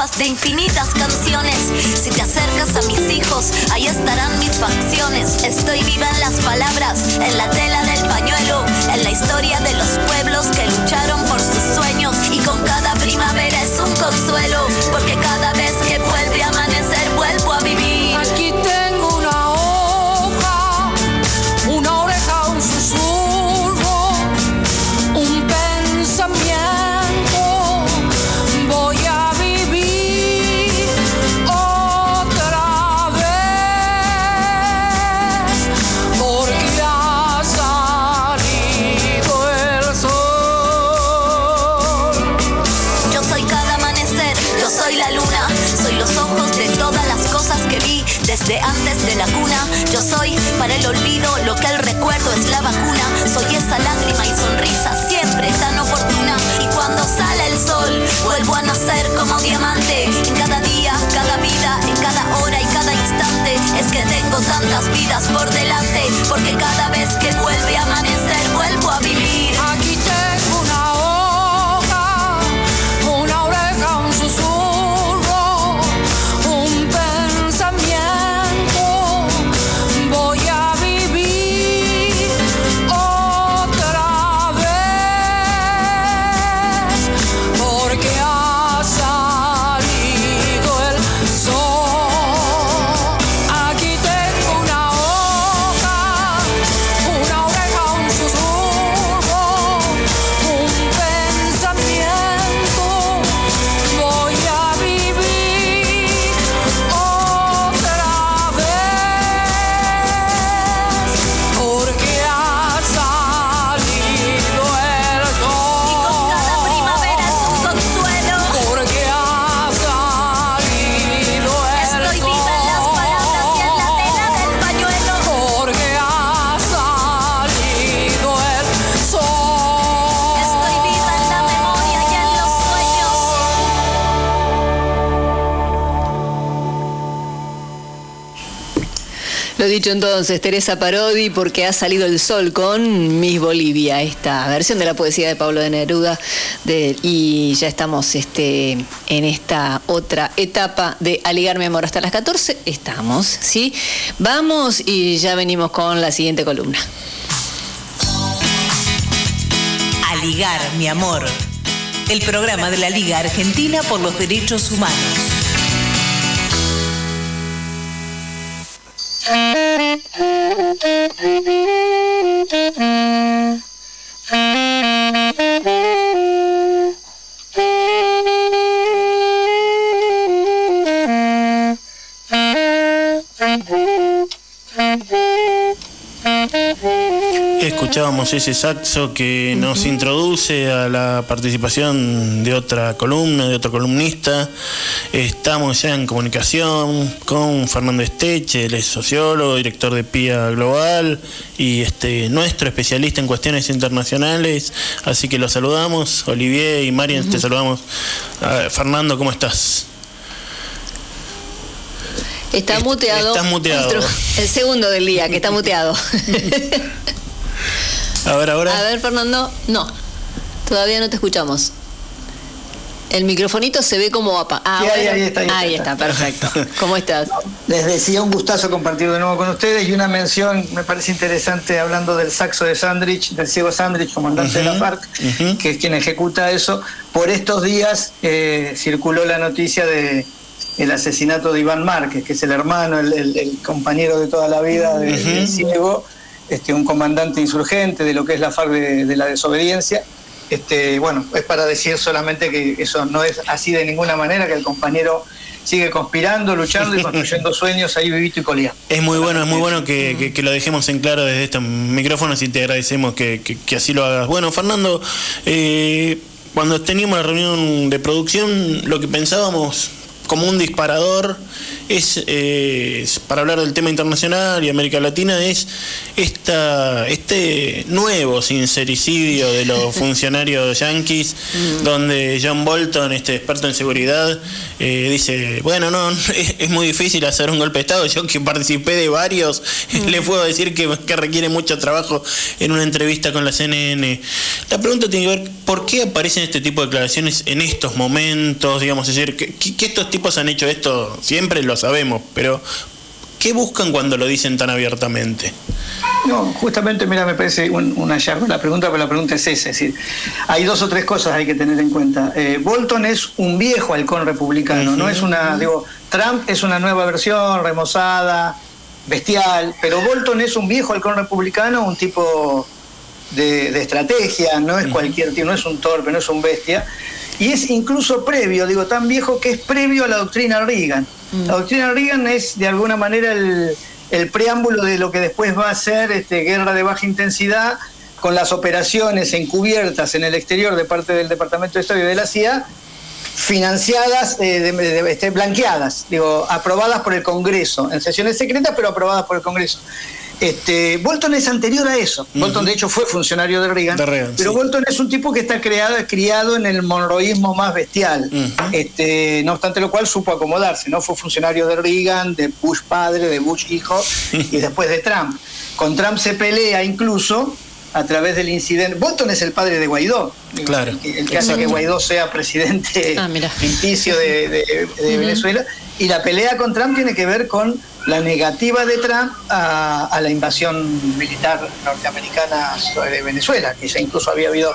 De infinitas canciones. Si te acercas a mis hijos, ahí estarán mis facciones. Estoy viva en las palabras, en la tela del pañuelo, en la historia de los pueblos que lucharon por sus sueños. Y con cada primavera es un consuelo, el olvido lo que el recuerdo es la vacuna. Soy esa lágrima y sonrisa siempre tan oportuna. Y cuando sale el sol, vuelvo a nacer como diamante. En cada día, cada vida, en cada hora y cada instante. Es que tengo tantas vidas por delante. Porque cada vez dicho entonces, Teresa Parodi, porque ha salido el sol con Miss Bolivia, esta versión de la poesía de Pablo de Neruda. y ya estamos este, en esta otra etapa de Aligar mi amor. Hasta las 14 estamos, ¿sí? Vamos y ya venimos con la siguiente columna. A ligar, mi amor. El programa de la Liga Argentina por los Derechos Humanos. Thank you. Escuchábamos ese saxo que nos introduce a la participación de otra columna, de otro columnista. Estamos ya en comunicación con Fernando Esteche, él es sociólogo, director de PIA Global y este nuestro especialista en cuestiones internacionales. Así que lo saludamos, Olivier y Marian, te saludamos. Fernando, ¿cómo estás? Está muteado. estás muteado. Nuestro- el segundo del día, que está muteado. A ver, ahora. A ver, Fernando. No, todavía no te escuchamos. El microfonito se ve como apa. Ah, Sí, ahí, bueno. ahí está, ahí está, Ahí está. está, perfecto. ¿Cómo estás? Les decía un gustazo compartir de nuevo con ustedes y una mención me parece interesante hablando del saxo de Sandrich, del ciego Sandrich, comandante de la FARC, que es quien ejecuta eso. Por estos días eh, circuló la noticia de el asesinato de Iván Márquez, que es el hermano, el, el- el compañero de toda la vida de- del ciego, este, un comandante insurgente de lo que es la FARC de, de la desobediencia. Este, bueno, es para decir solamente que eso no es así de ninguna manera, que el compañero sigue conspirando, luchando y construyendo sueños ahí vivito y coleando. Es muy bueno, es muy bueno que, que- que lo dejemos en claro desde estos micrófonos y te agradecemos que, que- que así lo hagas. Bueno, Fernando, eh, cuando teníamos la reunión de producción, lo que pensábamos como un disparador es, eh, es, para hablar del tema internacional y América Latina es esta, este nuevo sincericidio de los funcionarios yanquis donde John Bolton, este experto en seguridad, eh, dice, bueno, no, es, es muy difícil hacer un golpe de Estado, yo que participé de varios, le puedo decir que, que requiere mucho trabajo en una entrevista con la CNN. La pregunta tiene que ver, ¿por qué aparecen este tipo de declaraciones en estos momentos? Digamos, es decir, que estos tipos han hecho esto siempre, lo sabemos, pero ¿qué buscan cuando lo dicen tan abiertamente? No, justamente, mira, me parece un, un hallazgo la pregunta, pero la pregunta es esa. Es decir, hay dos o tres cosas hay que tener en cuenta. Eh, Bolton es un viejo halcón republicano, no es una, digo, Trump es una nueva versión, remozada, bestial, pero Bolton es un viejo halcón republicano, un tipo de, de estrategia, no es cualquier tipo, no es un torpe, no es un bestia. Y es incluso previo, digo, tan viejo que es previo a la doctrina Reagan. La doctrina Reagan es de alguna manera el, el preámbulo de lo que después va a ser este, guerra de baja intensidad con las operaciones encubiertas en el exterior de parte del Departamento de Estado y de la CIA financiadas, eh, de- de- este, blanqueadas, digo, aprobadas por el Congreso, en sesiones secretas, pero aprobadas por el Congreso. Este, Bolton es anterior a eso. Bolton, de hecho, fue funcionario de Reagan. De Reagan, pero sí. Bolton es un tipo que está creado, criado en el monroísmo más bestial. este, no obstante lo cual supo acomodarse, ¿no? Fue funcionario de Reagan, de Bush padre, de Bush hijo y después de Trump. Con Trump se pelea incluso a través del incidente. Bolton es el padre de Guaidó. Claro. El que hace que Guaidó sea presidente Ah, ficticio de, de- de. Venezuela. Y la pelea con Trump tiene que ver con la negativa de Trump a, a la invasión militar norteamericana sobre Venezuela, que ya incluso había habido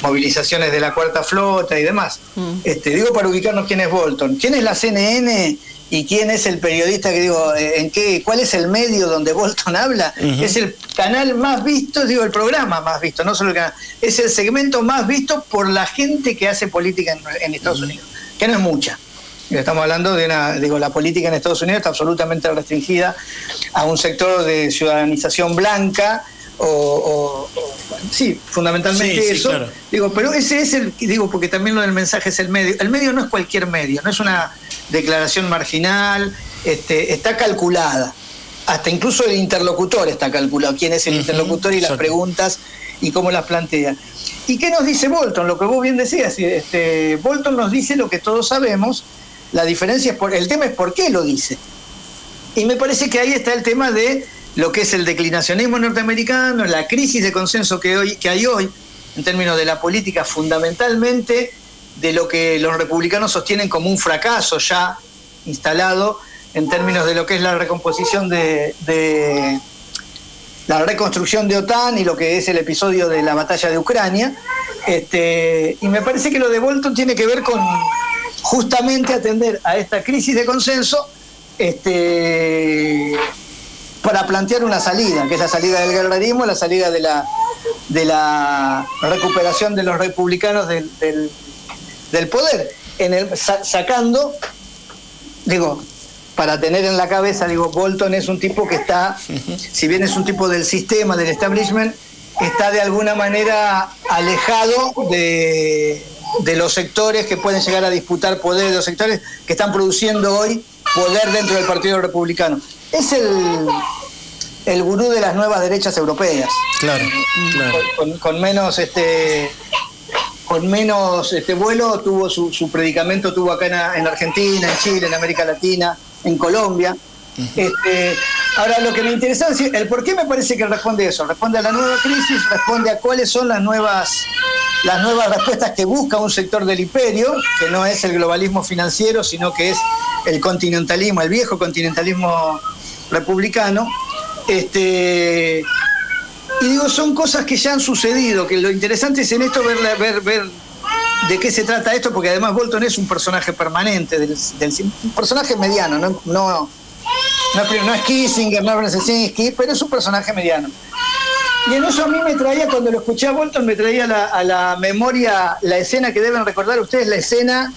movilizaciones de la Cuarta Flota y demás. Este, digo para ubicarnos quién es Bolton. ¿Quién es la CNN y quién es el periodista que digo, eh, en qué, cuál es el medio donde Bolton habla? Es el canal más visto, digo, el programa más visto, no solo el canal, es el segmento más visto por la gente que hace política en, en Estados Unidos, que no es mucha. Estamos hablando de una, digo, la política en Estados Unidos está absolutamente restringida a un sector de ciudadanización blanca o, o- o- sí, fundamentalmente Sí, sí, eso. claro. Digo, pero ese es el, digo, porque también lo del mensaje es el medio. El medio no es cualquier medio, no es una declaración marginal, este, está calculada. Hasta incluso el interlocutor está calculado, quién es el interlocutor y las preguntas y cómo las plantea. ¿Y qué nos dice Bolton? Lo que vos bien decías, este, Bolton nos dice lo que todos sabemos, la diferencia es por, el tema es por qué lo dice. Y me parece que ahí está el tema de lo que es el declinacionismo norteamericano, la crisis de consenso que, hoy, que hay hoy en términos de la política, fundamentalmente de lo que los republicanos sostienen como un fracaso ya instalado en términos de lo que es la recomposición de, la reconstrucción de OTAN y lo que es el episodio de la batalla de Ucrania. Este, y me parece que lo de Bolton tiene que ver con justamente atender a esta crisis de consenso este, para plantear una salida, que es la salida del guerrerismo, la salida de la, recuperación de los republicanos del, poder, en el, sa- sacando, digo, para tener en la cabeza, digo, Bolton es un tipo que está, si bien es un tipo del sistema, del establishment, está de alguna manera alejado de, de los sectores que pueden llegar a disputar poder, de los sectores que están produciendo hoy poder dentro del Partido Republicano. Es el, el gurú de las nuevas derechas europeas Claro, claro. con, con menos este con menos este vuelo tuvo su, su predicamento tuvo acá en, en Argentina, en Chile, en América Latina, en Colombia. Este, ahora lo que me interesa es el por qué me parece que responde eso, responde a la nueva crisis, responde a cuáles son las nuevas las nuevas respuestas que busca un sector del imperio, que no es el globalismo financiero, sino que es el continentalismo, el viejo continentalismo republicano. Este, y digo, son cosas que ya han sucedido, que lo interesante es en esto ver, ver, ver de qué se trata esto, porque además Bolton es un personaje permanente, del, un personaje mediano, no, no, no, no es Kissinger, no es Brzezinski, pero es un personaje mediano. Y en eso a mí me traía, cuando lo escuché a Bolton, me traía la- a la memoria la escena que deben recordar ustedes, la escena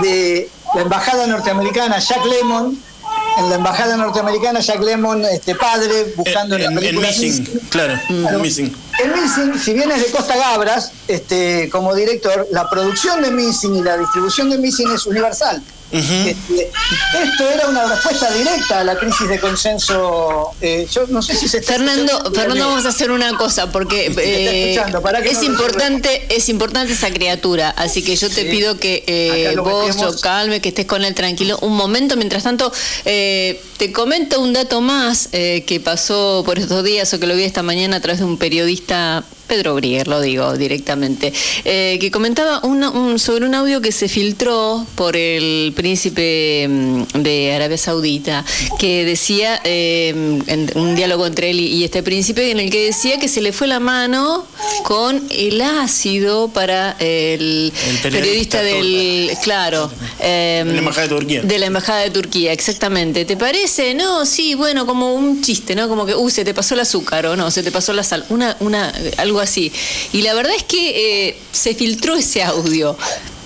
de la embajada norteamericana, Jack Lemmon, en la embajada norteamericana, Jack Lemmon, este padre, buscando en, la En, en película Missing, claro, Claro. Missing. el Missing, si bien es de Costa Gabras, este, como director, la producción de Missing y la distribución de Missing es universal. Este, esto era una respuesta directa a la crisis de consenso. eh, yo no sé si se está Fernando. Fernando, vamos a hacer una cosa porque eh, es no lo importante, es importante esa criatura, así que yo te Sí. pido que eh, vos metemos. lo calme, que estés con él tranquilo. Un momento, mientras tanto, eh, te comento un dato más eh, que pasó por estos días o que lo vi esta mañana a través de un periodista. Pedro Grieger, lo digo directamente, eh, que comentaba un- sobre un audio que se filtró por el príncipe mm, de Arabia Saudita, que decía, eh, en un diálogo entre él y, y este príncipe, en el que decía que se le fue la mano con el ácido para el, El periodista, periodista del, claro, eh, De la embajada de Turquía. de la embajada de Turquía, exactamente. ¿Te parece? No, sí, bueno, como un chiste, ¿no? Como que, uh, se te pasó el azúcar o no, se te pasó la sal, una, una, algo así. Y la verdad es que eh, se filtró ese audio.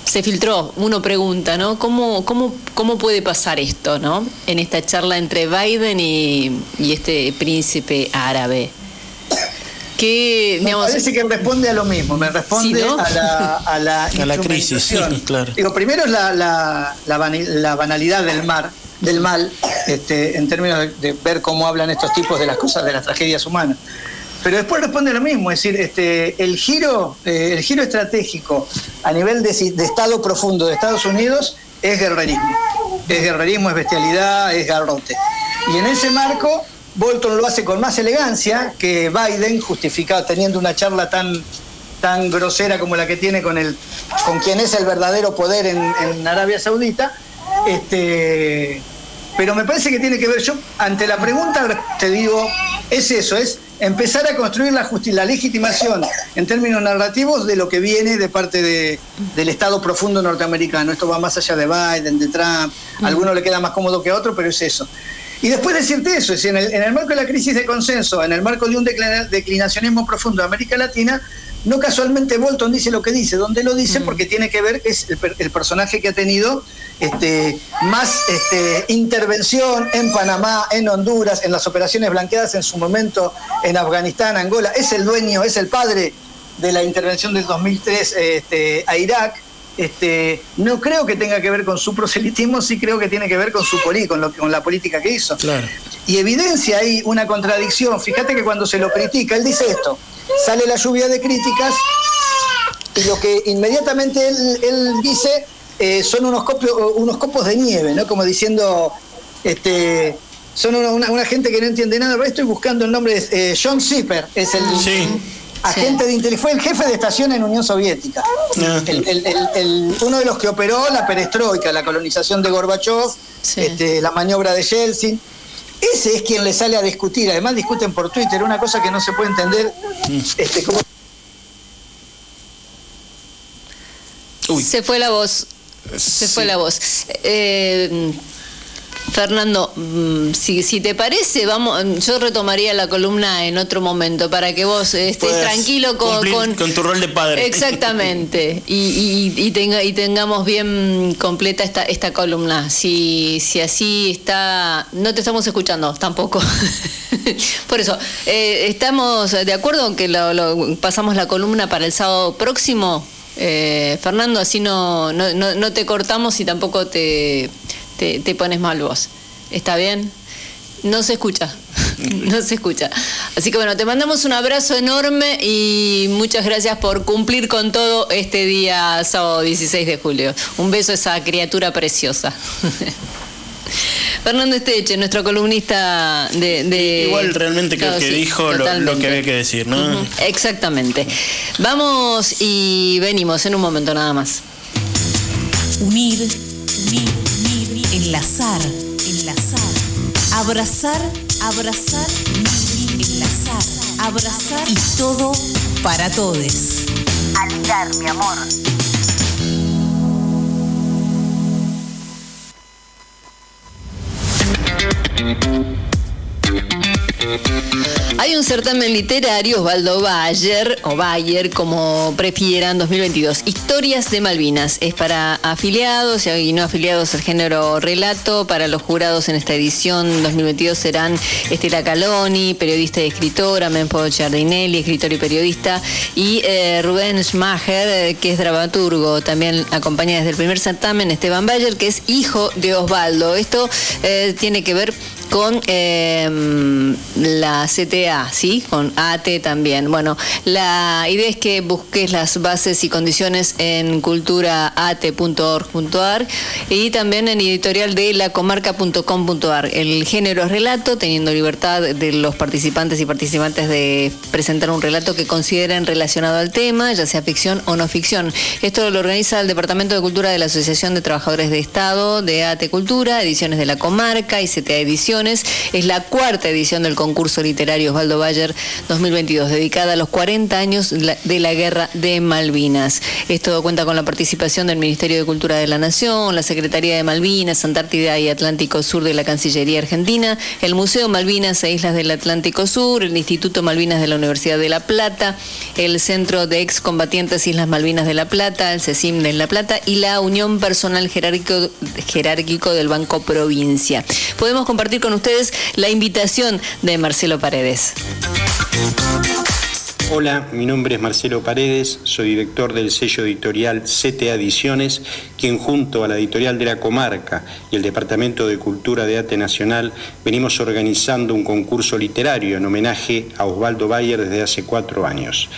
Se filtró, uno pregunta, ¿no? ¿Cómo, cómo, cómo puede pasar esto, ¿no? En esta charla entre Biden y, y este príncipe árabe. que, Me digamos, parece que responde a lo mismo, me responde Sí, ¿no? a la, a la, A la crisis, sí, claro. Digo, primero es la, la, la banalidad del mar, del mal, este, en términos de, de ver cómo hablan estos tipos de las cosas, de las tragedias humanas. Pero después responde lo mismo, es decir, este, el giro, eh, el giro estratégico a nivel de, Estado profundo de Estados Unidos es guerrerismo. Es guerrerismo, es bestialidad, es garrote. Y en ese marco, Bolton lo hace con más elegancia que Biden, justificado teniendo una charla tan, tan grosera como la que tiene con, el, con quien es el verdadero poder en, en Arabia Saudita. Este, pero me parece que tiene que ver, yo ante la pregunta te digo, es eso, es empezar a construir la, la legitimación en términos narrativos de lo que viene de parte de- del Estado profundo norteamericano. Esto va más allá de Biden, de Trump, a alguno le queda más cómodo que a otro, pero es eso. Y después decirte eso, es decir, en el, en el marco de la crisis de consenso, en el marco de un declina- declinacionismo profundo de América Latina, no casualmente Bolton dice lo que dice, donde lo dice porque tiene que ver, es el, per- el personaje que ha tenido este, más este, intervención en Panamá, en Honduras, en las operaciones blanqueadas en su momento en Afganistán, Angola, es el dueño, es el padre de la intervención del 2003 este, a Irak. Este, no creo que tenga que ver con su proselitismo, sí creo que tiene que ver con su poli, con, lo, con la política que hizo. Claro. Y evidencia ahí una contradicción. Fíjate que cuando se lo critica, él dice esto, sale la lluvia de críticas y lo que inmediatamente él, él dice eh, son unos, copio- unos copos de nieve, ¿no? Como diciendo, este, son una, una- una gente que no entiende nada, pero estoy buscando el nombre, es, eh, John Zipper, es el agente de inteligencia, fue el jefe de estación en Unión Soviética. El- el- el- el- uno de los que operó la perestroika, la colonización de Gorbachev, este, la maniobra de Yeltsin. Ese es quien le sale a discutir, además discuten por Twitter, una cosa que no se puede entender, este, cómo Se fue la voz. Se fue la voz. Eh, Fernando, mm, si, si te parece, vamos, yo retomaría la columna en otro momento para que vos estés Puedas tranquilo con, con- con tu rol de padre. Exactamente. Y, y- y tenga, y tengamos bien completa esta, esta columna. Si, si así está. No te estamos escuchando tampoco. Por eso, eh, ¿estamos de acuerdo que lo- lo- pasamos la columna para el sábado próximo? Eh, Fernando, así no, no, no, no te cortamos y tampoco te, te, te pones mal vos. ¿Está bien? No se escucha, no se escucha. Así que bueno, te mandamos un abrazo enorme y muchas gracias por cumplir con todo este día sábado 16 de julio. Un beso a esa criatura preciosa. Fernando Esteche, nuestro columnista de... de- Igual realmente creo Claro, que sí, dijo lo, que había que decir, ¿no? Exactamente. Vamos y venimos en un momento nada más. Unir, unir, enlazar, enlazar, abrazar, abrazar, enlazar, abrazar y todo para todos. Aligar, mi amor. Hay un certamen literario, Osvaldo Bayer, o Bayer, como prefieran, 2022. Historias de Malvinas. Es para afiliados y no afiliados al género relato. Para los jurados en esta edición 2022 serán Estela Caloni, periodista y escritora, Mempo Giardinelli, escritor y periodista, y eh, Rubén Schmacher, eh, que es dramaturgo. También acompaña desde el primer certamen Esteban Bayer, que es hijo de Osvaldo. Esto eh, tiene que ver con eh, la CTA, ¿sí? Con AT también. Bueno, la idea es que busques las bases y condiciones en culturaat.org.ar y también en editorial de lacomarca.com.ar. El género es relato, teniendo libertad de los participantes y participantes de presentar un relato que consideren relacionado al tema, ya sea ficción o no ficción. Esto lo organiza el Departamento de Cultura de la Asociación de Trabajadores de Estado de AT Cultura, Ediciones de la Comarca y CTA Ediciones. Es la cuarta edición del concurso literario Osvaldo Bayer 2022, dedicada a los 40 años de la Guerra de Malvinas. Esto cuenta con la participación del Ministerio de Cultura de la Nación, la Secretaría de Malvinas, Antártida y Atlántico Sur de la Cancillería Argentina, el Museo Malvinas e Islas del Atlántico Sur, el Instituto Malvinas de la Universidad de La Plata, el Centro de Excombatientes Islas Malvinas de La Plata, el CECIM de La Plata y la Unión Personal Jerárquico, Jerárquico del Banco Provincia. Podemos compartir con ustedes la invitación de Marcelo Paredes. Hola, mi nombre es Marcelo Paredes, soy director del sello editorial CTA Ediciones, quien junto a la editorial de la comarca y el Departamento de Cultura de Arte Nacional venimos organizando un concurso literario en homenaje a Osvaldo Bayer desde hace cuatro años.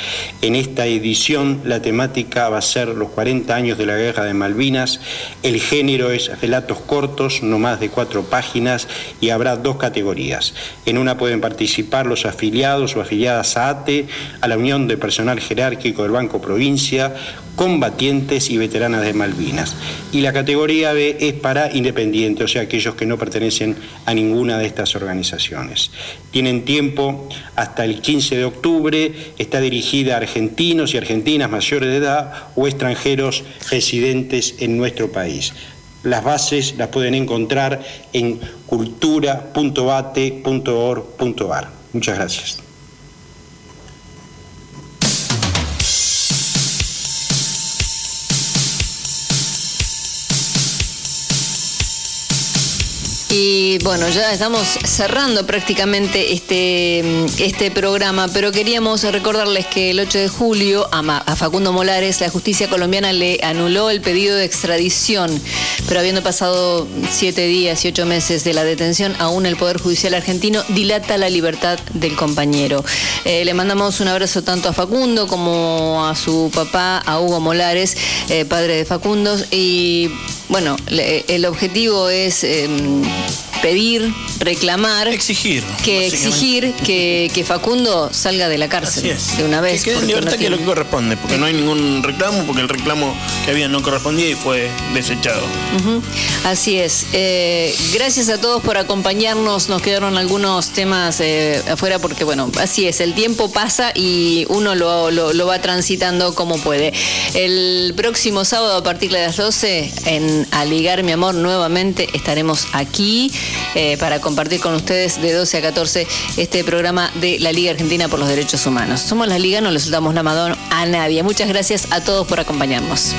En esta edición la temática va a ser los 40 años de la Guerra de Malvinas, el género es relatos cortos, no más de cuatro páginas y habrá dos categorías. En una pueden participar los afiliados o afiliadas a ATE, a la Unión de Personal Jerárquico del Banco Provincia, combatientes y veteranas de Malvinas. Y la categoría B es para independientes, o sea, aquellos que no pertenecen a ninguna de estas organizaciones. Tienen tiempo hasta el 15 de octubre, está dirigida a argentinos y argentinas mayores de edad o extranjeros residentes en nuestro país. Las bases las pueden encontrar en cultura.bate.org.ar. Muchas gracias. Y bueno, ya estamos cerrando prácticamente este, este programa, pero queríamos recordarles que el 8 de julio a, Facundo Molares la justicia colombiana le anuló el pedido de extradición, pero habiendo pasado siete días y ocho meses de la detención, aún el Poder Judicial argentino dilata la libertad del compañero. Eh, le mandamos un abrazo tanto a Facundo como a su papá, a Hugo Molares, eh, padre de Facundo, y bueno, el objetivo es em, pedir, reclamar, exigir, que exigir que, que Facundo salga de la cárcel de una vez. Que quede en libertad no que es lo que corresponde, porque no hay ningún reclamo, porque el reclamo que había no correspondía y fue desechado. Así es. Eh, gracias a todos por acompañarnos. Nos quedaron algunos temas eh, afuera porque, bueno, así es. El tiempo pasa y uno lo, lo- lo va transitando como puede. El próximo sábado a partir de las 12 en Aligar Mi Amor nuevamente estaremos aquí eh, para compartir con ustedes de 12 a 14 este programa de la Liga Argentina por los Derechos Humanos. Somos la Liga, no le soltamos la mano a nadie. Muchas gracias a todos por acompañarnos.